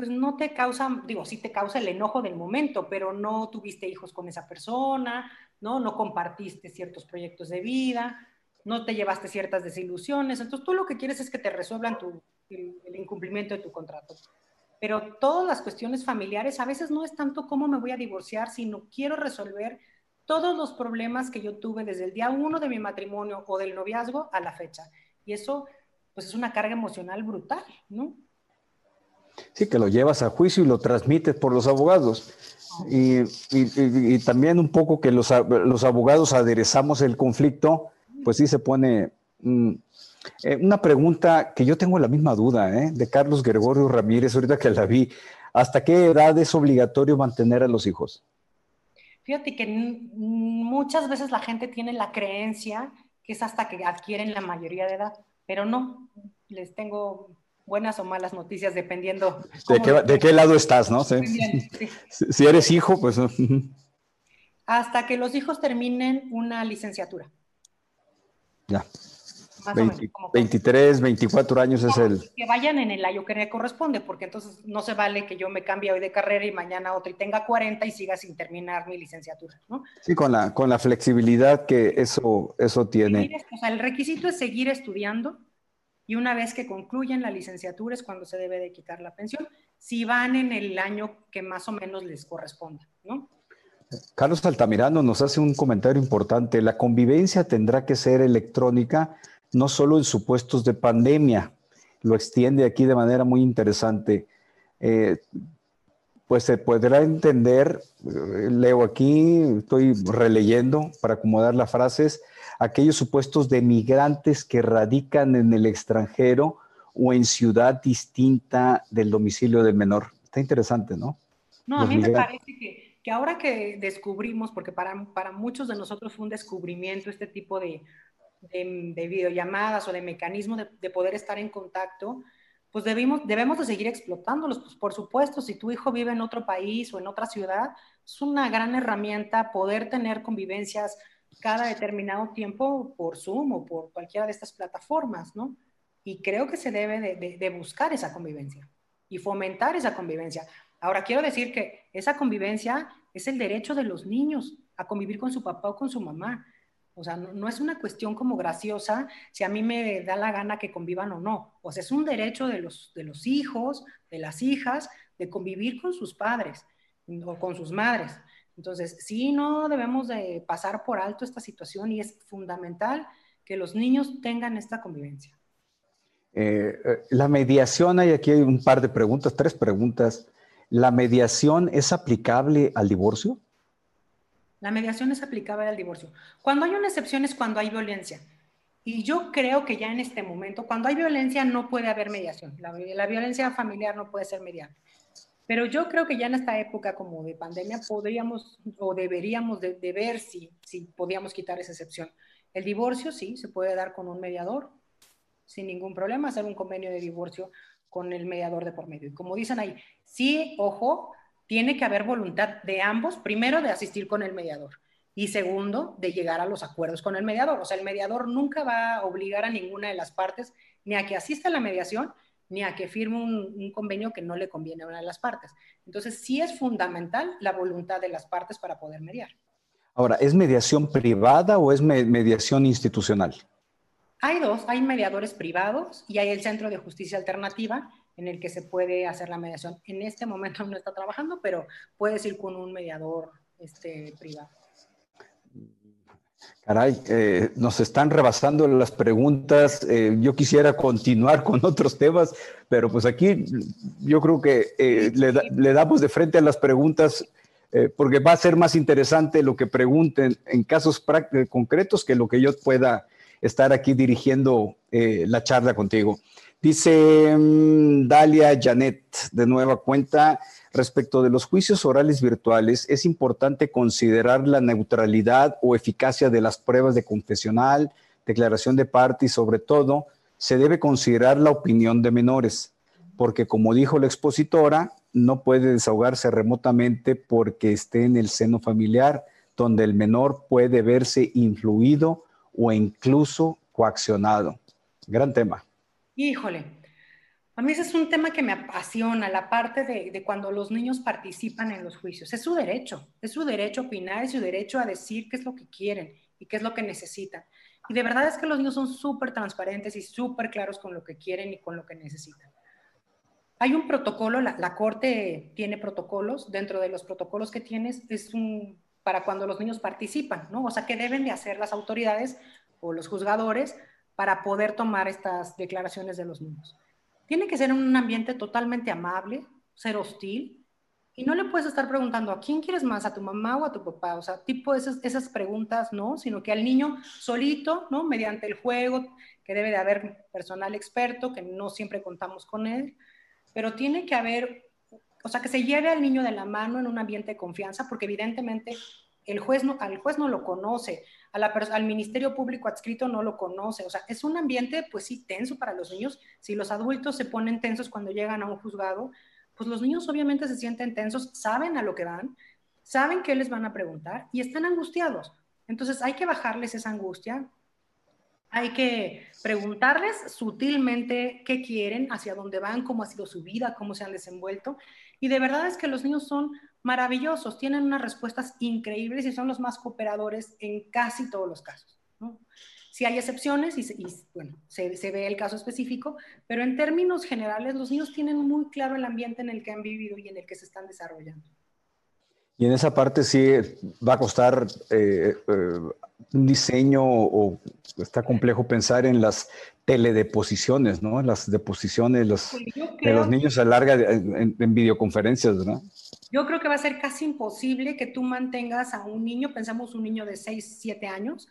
pues no te causa, digo, sí te causa el enojo del momento, pero no tuviste hijos con esa persona, ¿no? No compartiste ciertos proyectos de vida, no te llevaste ciertas desilusiones. Entonces tú lo que quieres es que te resuelvan tu, el, incumplimiento de tu contrato. Pero todas las cuestiones familiares a veces no es tanto cómo me voy a divorciar, sino quiero resolver todos los problemas que yo tuve desde el día uno de mi matrimonio o del noviazgo a la fecha. Y eso, pues es una carga emocional brutal, ¿no? Sí, que lo llevas a juicio y lo transmites por los abogados. Y, también un poco que los, abogados aderezamos el conflicto, pues sí se pone mm, eh, una pregunta que yo tengo la misma duda, ¿eh? de Carlos Gregorio Ramírez, ahorita que la vi. ¿Hasta qué edad es obligatorio mantener a los hijos? Fíjate que muchas veces la gente tiene la creencia que es hasta que adquieren la mayoría de edad, pero no, les tengo buenas o malas noticias dependiendo. ¿De qué, lado estás, no? Si eres hijo, pues... Hasta que los hijos terminen una licenciatura. Ya. 23, 24 años es el... Que vayan en el año que le corresponde, porque entonces no se vale que yo me cambie hoy de carrera y mañana otra y tenga 40 y siga sin terminar mi licenciatura, ¿no? Sí, con la, con la flexibilidad que eso, eso tiene. O sea, el requisito es seguir estudiando y una vez que concluyen la licenciatura es cuando se debe de quitar la pensión, si van en el año que más o menos les corresponda, ¿no? Carlos Altamirano nos hace un comentario importante. La convivencia tendrá que ser electrónica, no solo en supuestos de pandemia. Lo extiende aquí de manera muy interesante. Eh, pues se podrá entender, eh, leo aquí, estoy releyendo para acomodar las frases, aquellos supuestos de migrantes que radican en el extranjero o en ciudad distinta del domicilio del menor. Está interesante, ¿no? No, a mí me parece que, que, ahora que descubrimos, porque para, para muchos de nosotros fue un descubrimiento este tipo de, de, videollamadas o de mecanismo de, de, poder estar en contacto, pues debemos, debemos de seguir explotándolos. Pues por supuesto, si tu hijo vive en otro país o en otra ciudad, es una gran herramienta poder tener convivencias cada determinado tiempo por Zoom o por cualquiera de estas plataformas, ¿no? Y creo que se debe de, buscar esa convivencia y fomentar esa convivencia. Ahora, quiero decir que esa convivencia es el derecho de los niños a convivir con su papá o con su mamá. O sea, no, es una cuestión como graciosa si a mí me da la gana que convivan o no. O sea, es un derecho de los, de los hijos, de las hijas, de convivir con sus padres o con sus madres. Entonces, sí, no debemos de pasar por alto esta situación y es fundamental que los niños tengan esta convivencia. Eh, eh, la mediación, hay aquí un par de preguntas, tres preguntas. ¿La mediación es aplicable al divorcio? La mediación es aplicable al divorcio. Cuando hay una excepción es cuando hay violencia. Y yo creo que ya en este momento, cuando hay violencia, no puede haber mediación. La, la violencia familiar no puede ser mediada. Pero yo creo que ya en esta época como de pandemia podríamos o deberíamos de, ver si, si podíamos quitar esa excepción. El divorcio sí, se puede dar con un mediador sin ningún problema, hacer un convenio de divorcio con el mediador de por medio. Y como dicen ahí, sí, ojo, tiene que haber voluntad de ambos, primero de asistir con el mediador y segundo, de llegar a los acuerdos con el mediador. O sea, el mediador nunca va a obligar a ninguna de las partes ni a que asista a la mediación, ni a que firme un, convenio que no le conviene a una de las partes. Entonces, sí es fundamental la voluntad de las partes para poder mediar. Ahora, ¿es mediación privada o es mediación institucional? Hay dos, hay mediadores privados y hay el Centro de Justicia Alternativa en el que se puede hacer la mediación. En este momento no está trabajando, pero puedes ir con un mediador este, privado. Caray, eh, nos están rebasando las preguntas. Eh, yo quisiera continuar con otros temas, pero pues aquí yo creo que eh, le, damos de frente a las preguntas porque va a ser más interesante lo que pregunten en casos concretos que lo que yo pueda estar aquí dirigiendo la charla contigo. Dice mm, Dalia Janet, de nueva cuenta, Respecto de los juicios orales virtuales, es importante considerar la neutralidad o eficacia de las pruebas de confesional, declaración de parte y sobre todo se debe considerar la opinión de menores, porque como dijo la expositora, no puede desahogarse remotamente porque esté en el seno familiar, donde el menor puede verse influido o incluso coaccionado. Gran tema. Híjole, A mí ese es un tema que me apasiona, la parte de, cuando los niños participan en los juicios. Es su derecho, es su derecho a opinar, es su derecho a decir qué es lo que quieren y qué es lo que necesitan. Y de verdad es que los niños son súper transparentes y súper claros con lo que quieren y con lo que necesitan. Hay un protocolo, la, la, Corte tiene protocolos, dentro de los protocolos que tienes es un, para cuando los niños participan, ¿no? O sea, ¿qué deben de hacer las autoridades o los juzgadores para poder tomar estas declaraciones de los niños? Tiene que ser en un ambiente totalmente amable, ser hostil, y no le puedes estar preguntando a quién quieres más, a tu mamá o a tu papá, o sea, tipo esas, esas preguntas, ¿no? Sino que al niño solito, ¿no? Mediante el juego, que debe de haber personal experto, que no siempre contamos con él, pero tiene que haber, o sea, que se lleve al niño de la mano en un ambiente de confianza, porque evidentemente el juez no, al juez no lo conoce, al Ministerio Público adscrito no lo conoce. O sea, es un ambiente, pues sí, tenso para los niños. Si los adultos se ponen tensos cuando llegan a un juzgado, pues los niños obviamente se sienten tensos, saben a lo que van, saben qué les van a preguntar y están angustiados. Entonces hay que bajarles esa angustia, hay que preguntarles sutilmente qué quieren, hacia dónde van, cómo ha sido su vida, cómo se han desenvuelto. Y de verdad es que los niños son maravillosos, tienen unas respuestas increíbles y son los más cooperadores en casi todos los casos. Sí hay excepciones y, bueno, se, ve el caso específico, pero en términos generales los niños tienen muy claro el ambiente en el que han vivido y en el que se están desarrollando. Y en esa parte sí va a costar eh, eh, un diseño o está complejo pensar en las teledeposiciones, ¿no? Las deposiciones los, pues de los niños a larga en, en, videoconferencias, ¿no? Yo creo que va a ser casi imposible que tú mantengas a un niño, pensamos un niño de 6, 7 años,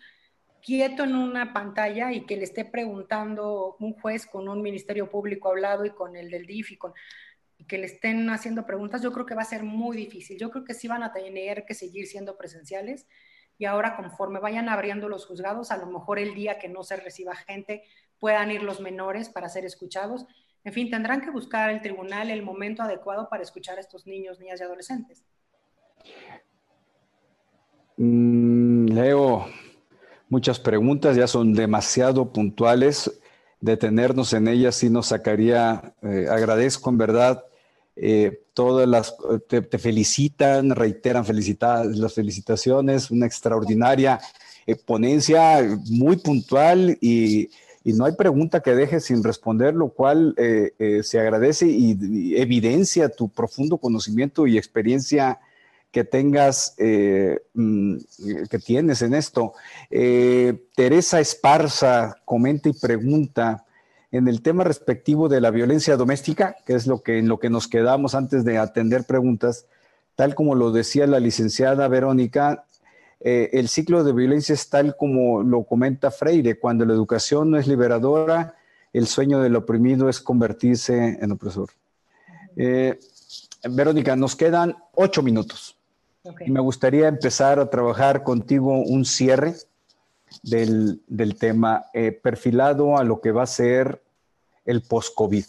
quieto en una pantalla y que le esté preguntando un juez con un ministerio público hablado y con el del DIF y, con, y que le estén haciendo preguntas, yo creo que va a ser muy difícil. Yo creo que sí van a tener que seguir siendo presenciales y ahora conforme vayan abriendo los juzgados, a lo mejor el día que no se reciba gente, puedan ir los menores para ser escuchados en fin, tendrán que buscar el tribunal el momento adecuado para escuchar a estos niños, niñas y adolescentes. Mm, Leo, muchas preguntas, ya son demasiado puntuales. Detenernos en ellas sí nos sacaría, eh, agradezco en verdad, eh, todas las, te, felicitan, reiteran las felicitaciones, una extraordinaria eh, ponencia muy puntual y y no hay pregunta que dejes sin responder, lo cual eh, eh, se agradece y, evidencia tu profundo conocimiento y experiencia que tengas, eh, mm, que tienes en esto. Teresa Esparza comenta y pregunta en el tema respectivo de la violencia doméstica, que es lo que, en lo que nos quedamos antes de atender preguntas, tal como lo decía la licenciada Verónica, eh, el ciclo de violencia es tal como lo comenta Freire, cuando la educación no es liberadora, el sueño del oprimido es convertirse en opresor. Eh, Verónica, nos quedan ocho minutos. Y me gustaría empezar a trabajar contigo un cierre del, tema eh, perfilado a lo que va a ser el post-COVID.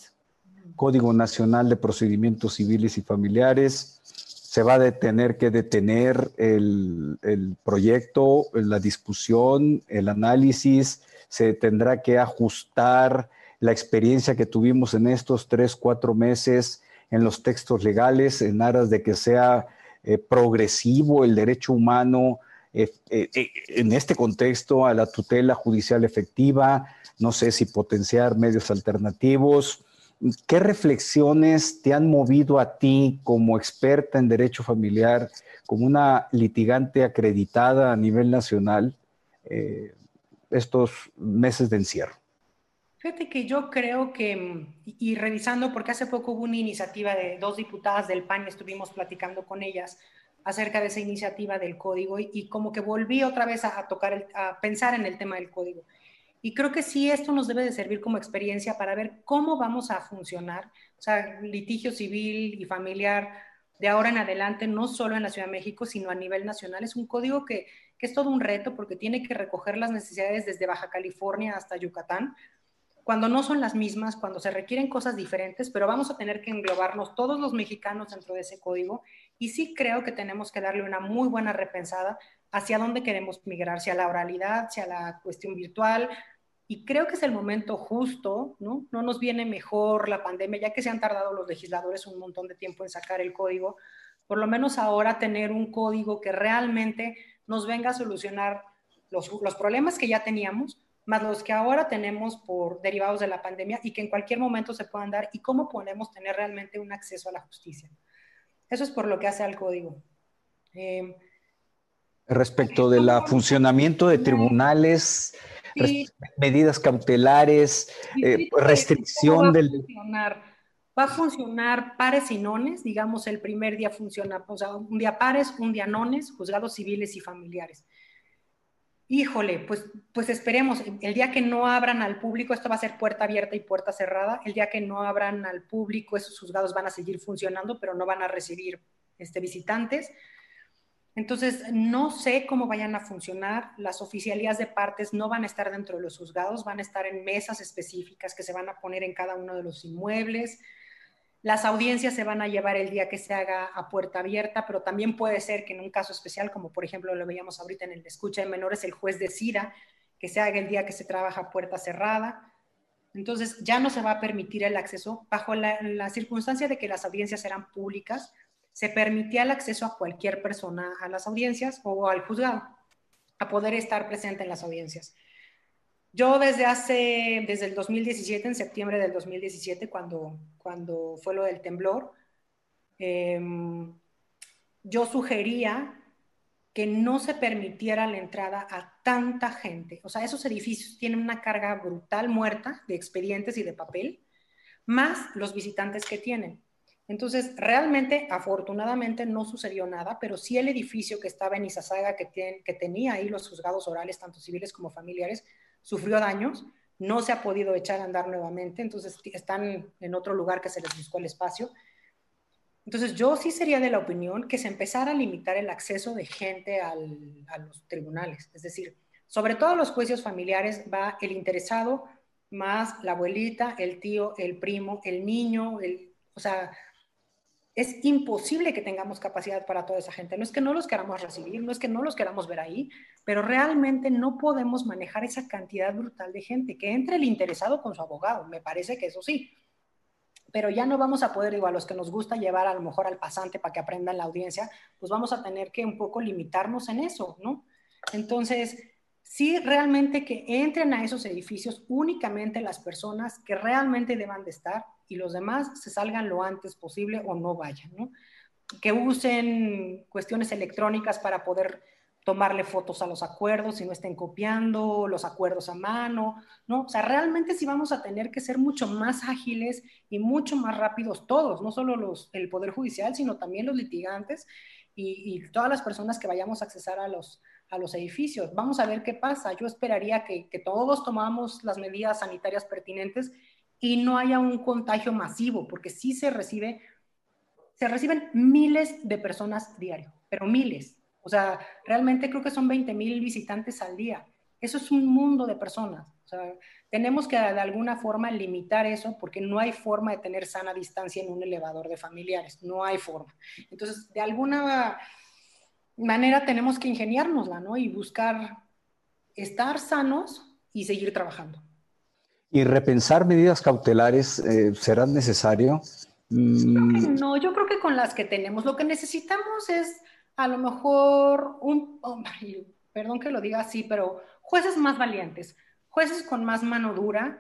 Código Nacional de Procedimientos Civiles y Familiares, se va a tener que detener el, el, proyecto, la discusión, el análisis, se tendrá que ajustar la experiencia que tuvimos en estos tres, cuatro meses en los textos legales en aras de que sea eh, progresivo el derecho humano eh, eh, en este contexto a la tutela judicial efectiva, no sé si potenciar medios alternativos, ¿Qué reflexiones te han movido a ti como experta en derecho familiar, como una litigante acreditada a nivel nacional, eh, estos meses de encierro? Fíjate que yo creo que, y revisando, porque hace poco hubo una iniciativa de dos diputadas del PAN, estuvimos platicando con ellas acerca de esa iniciativa del código y, como que volví otra vez a, tocar, a pensar en el tema del código. Y creo que sí, esto nos debe de servir como experiencia para ver cómo vamos a funcionar, o sea, litigio civil y familiar de ahora en adelante, no solo en la Ciudad de México, sino a nivel nacional. Es un código que, que es todo un reto porque tiene que recoger las necesidades desde Baja California hasta Yucatán, cuando no son las mismas, cuando se requieren cosas diferentes, pero vamos a tener que englobarnos todos los mexicanos dentro de ese código. Y sí creo que tenemos que darle una muy buena repensada hacia dónde queremos migrar, si a la oralidad, si a la cuestión virtual, y creo que es el momento justo, ¿no? No nos viene mejor la pandemia, ya que se han tardado los legisladores un montón de tiempo en sacar el código, por lo menos ahora tener un código que realmente nos venga a solucionar los, los problemas que ya teníamos, más los que ahora tenemos por derivados de la pandemia y que en cualquier momento se puedan dar y cómo podemos tener realmente un acceso a la justicia. Eso es por lo que hace al código. Eh, Respecto del funcionamiento de tribunales, medidas cautelares, eh, restricción del... Va a funcionar pares y nones, digamos, el primer día funciona, o sea, un día pares, un día nones, juzgados civiles y familiares. Híjole, pues, pues esperemos, el día que no abran al público, esto va a ser puerta abierta y puerta cerrada, el día que no abran al público, esos juzgados van a seguir funcionando, pero no van a recibir este, visitantes. Entonces, no sé cómo vayan a funcionar. Las oficialías de partes no van a estar dentro de los juzgados, van a estar en mesas específicas que se van a poner en cada uno de los inmuebles. Las audiencias se van a llevar el día que se haga a puerta abierta, pero también puede ser que en un caso especial, como por ejemplo lo veíamos ahorita en el escucha de menores, el juez decida que se haga el día que se trabaja a puerta cerrada. Entonces, ya no se va a permitir el acceso bajo la, la circunstancia de que las audiencias serán públicas se permitía el acceso a cualquier persona a las audiencias o al juzgado, a poder estar presente en las audiencias. Yo desde hace, desde el 2017, en septiembre del 2017, cuando, cuando fue lo del temblor, em, yo sugería que no se permitiera la entrada a tanta gente. O sea, esos edificios tienen una carga brutal muerta de expedientes y de papel, más los visitantes que tienen. Entonces, realmente, afortunadamente, no sucedió nada, pero sí el edificio que estaba en Izazaga, que, que tenía ahí los juzgados orales, tanto civiles como familiares, sufrió daños, no se ha podido echar a andar nuevamente, entonces están en otro lugar que se les buscó el espacio. Entonces, yo sí sería de la opinión que se empezara a limitar el acceso de gente a los tribunales, es decir, sobre todo los juicios familiares va el interesado más la abuelita, el tío, el primo, el niño, el, o sea, es imposible que tengamos capacidad para toda esa gente. No es que no los queramos recibir, no es que no los queramos ver ahí, pero realmente no podemos manejar esa cantidad brutal de gente. Que entre el interesado con su abogado, me parece que eso sí. Pero ya no vamos a poder, igual a los que nos gusta llevar a lo mejor al pasante para que aprendan la audiencia, pues vamos a tener que un poco limitarnos en eso, ¿no? Entonces, sí realmente que entren a esos edificios únicamente las personas que realmente deban de estar y los demás se salgan lo antes posible o no vayan, ¿no? Que usen cuestiones electrónicas para poder tomarle fotos a los acuerdos y no estén copiando los acuerdos a mano, ¿no? O sea, realmente sí vamos a tener que ser mucho más ágiles y mucho más rápidos todos, no solo los, el Poder Judicial, sino también los litigantes y, y todas las personas que vayamos a accesar a los, a los edificios. Vamos a ver qué pasa. Yo esperaría que, todos tomamos las medidas sanitarias pertinentes y no haya un contagio masivo, porque sí se recibe, se reciben miles de personas diario, pero miles. O sea, realmente creo que son 20 mil visitantes al día. Eso es un mundo de personas. Tenemos que de alguna forma limitar eso porque no hay forma de tener sana distancia en un elevador de familiares. No hay forma. Entonces, de alguna manera tenemos que ingeniárnosla, ¿no? Y buscar estar sanos y seguir trabajando. ¿Y repensar medidas cautelares eh, será necesario? Mm. no, yo creo que con las que tenemos, lo que necesitamos es a lo mejor un, perdón que lo diga así, pero jueces más valientes, jueces con más mano dura,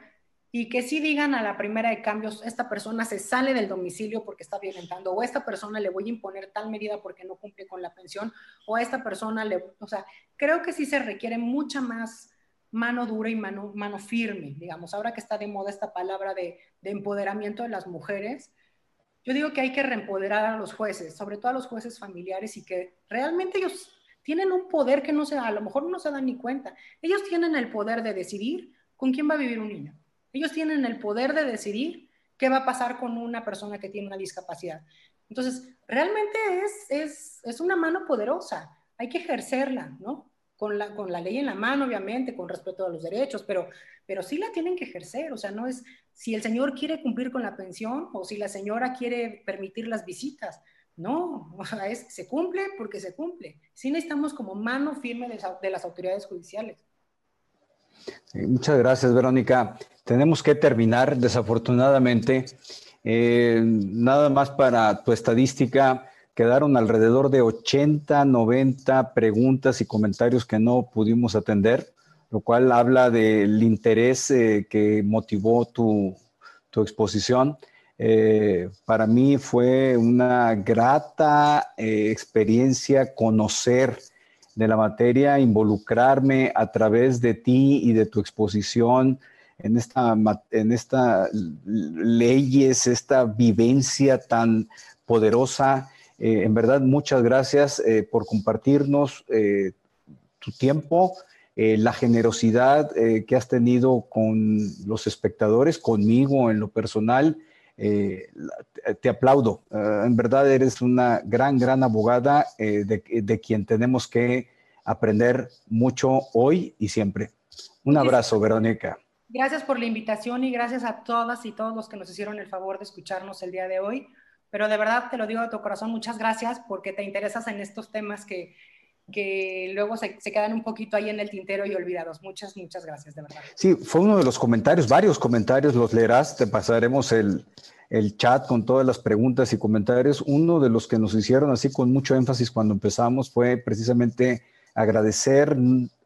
y que sí digan a la primera de cambios, esta persona se sale del domicilio porque está violentando, o a esta persona le voy a imponer tal medida porque no cumple con la pensión, o a esta persona le, o sea, creo que sí se requiere mucha más mano dura y mano, mano firme, digamos, ahora que está de moda esta palabra de, de empoderamiento de las mujeres, yo digo que hay que reempoderar a los jueces, sobre todo a los jueces familiares y que realmente ellos tienen un poder que no se, a lo mejor no se dan ni cuenta. Ellos tienen el poder de decidir con quién va a vivir un niño ellos tienen el poder de decidir qué va a pasar con una persona que tiene una discapacidad. Entonces, realmente es, es, una mano poderosa, hay que ejercerla, ¿no? Con la, con la ley en la mano, obviamente, con respeto a los derechos, pero, pero sí la tienen que ejercer, o sea, no es si el señor quiere cumplir con la pensión o si la señora quiere permitir las visitas, no, o sea, es, se cumple porque se cumple. Sí necesitamos como mano firme de las autoridades judiciales. Muchas gracias, Verónica. Tenemos que terminar, desafortunadamente. Eh, nada más para tu estadística, quedaron alrededor de 80, 90 preguntas y comentarios que no pudimos atender, lo cual habla del interés eh, que motivó tu, exposición. Eh, para mí fue una grata experiencia conocer de la materia, involucrarme a través de ti y de tu exposición en esta, en esta leyes, esta vivencia tan poderosa. Eh, en verdad, muchas gracias eh, por compartirnos eh, tu tiempo, la generosidad que has tenido con los espectadores, conmigo en lo personal. te aplaudo. en verdad, eres una gran, gran abogada de, de quien tenemos que aprender mucho hoy y siempre. Un abrazo, Verónica. Gracias por la invitación y gracias a todas y todos los que nos hicieron el favor de escucharnos el día de hoy. Pero de verdad te lo digo de tu corazón, muchas gracias porque te interesas en estos temas que, que luego se, quedan un poquito ahí en el tintero y olvidados. Muchas, muchas gracias, de verdad. Sí, fue uno de los comentarios, varios comentarios, los leerás, te pasaremos el, el chat con todas las preguntas y comentarios. Uno de los que nos hicieron así con mucho énfasis cuando empezamos fue precisamente agradecer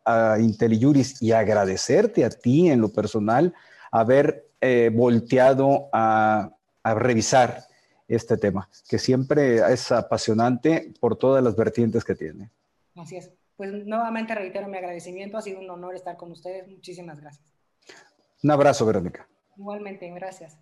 a IntelliJuris y agradecerte a ti en lo personal haber eh, volteado a, revisar este tema, que siempre es apasionante por todas las vertientes que tiene. Así es. Pues nuevamente reitero mi agradecimiento, ha sido un honor estar con ustedes. Muchísimas gracias. Un abrazo, Verónica. Igualmente, gracias.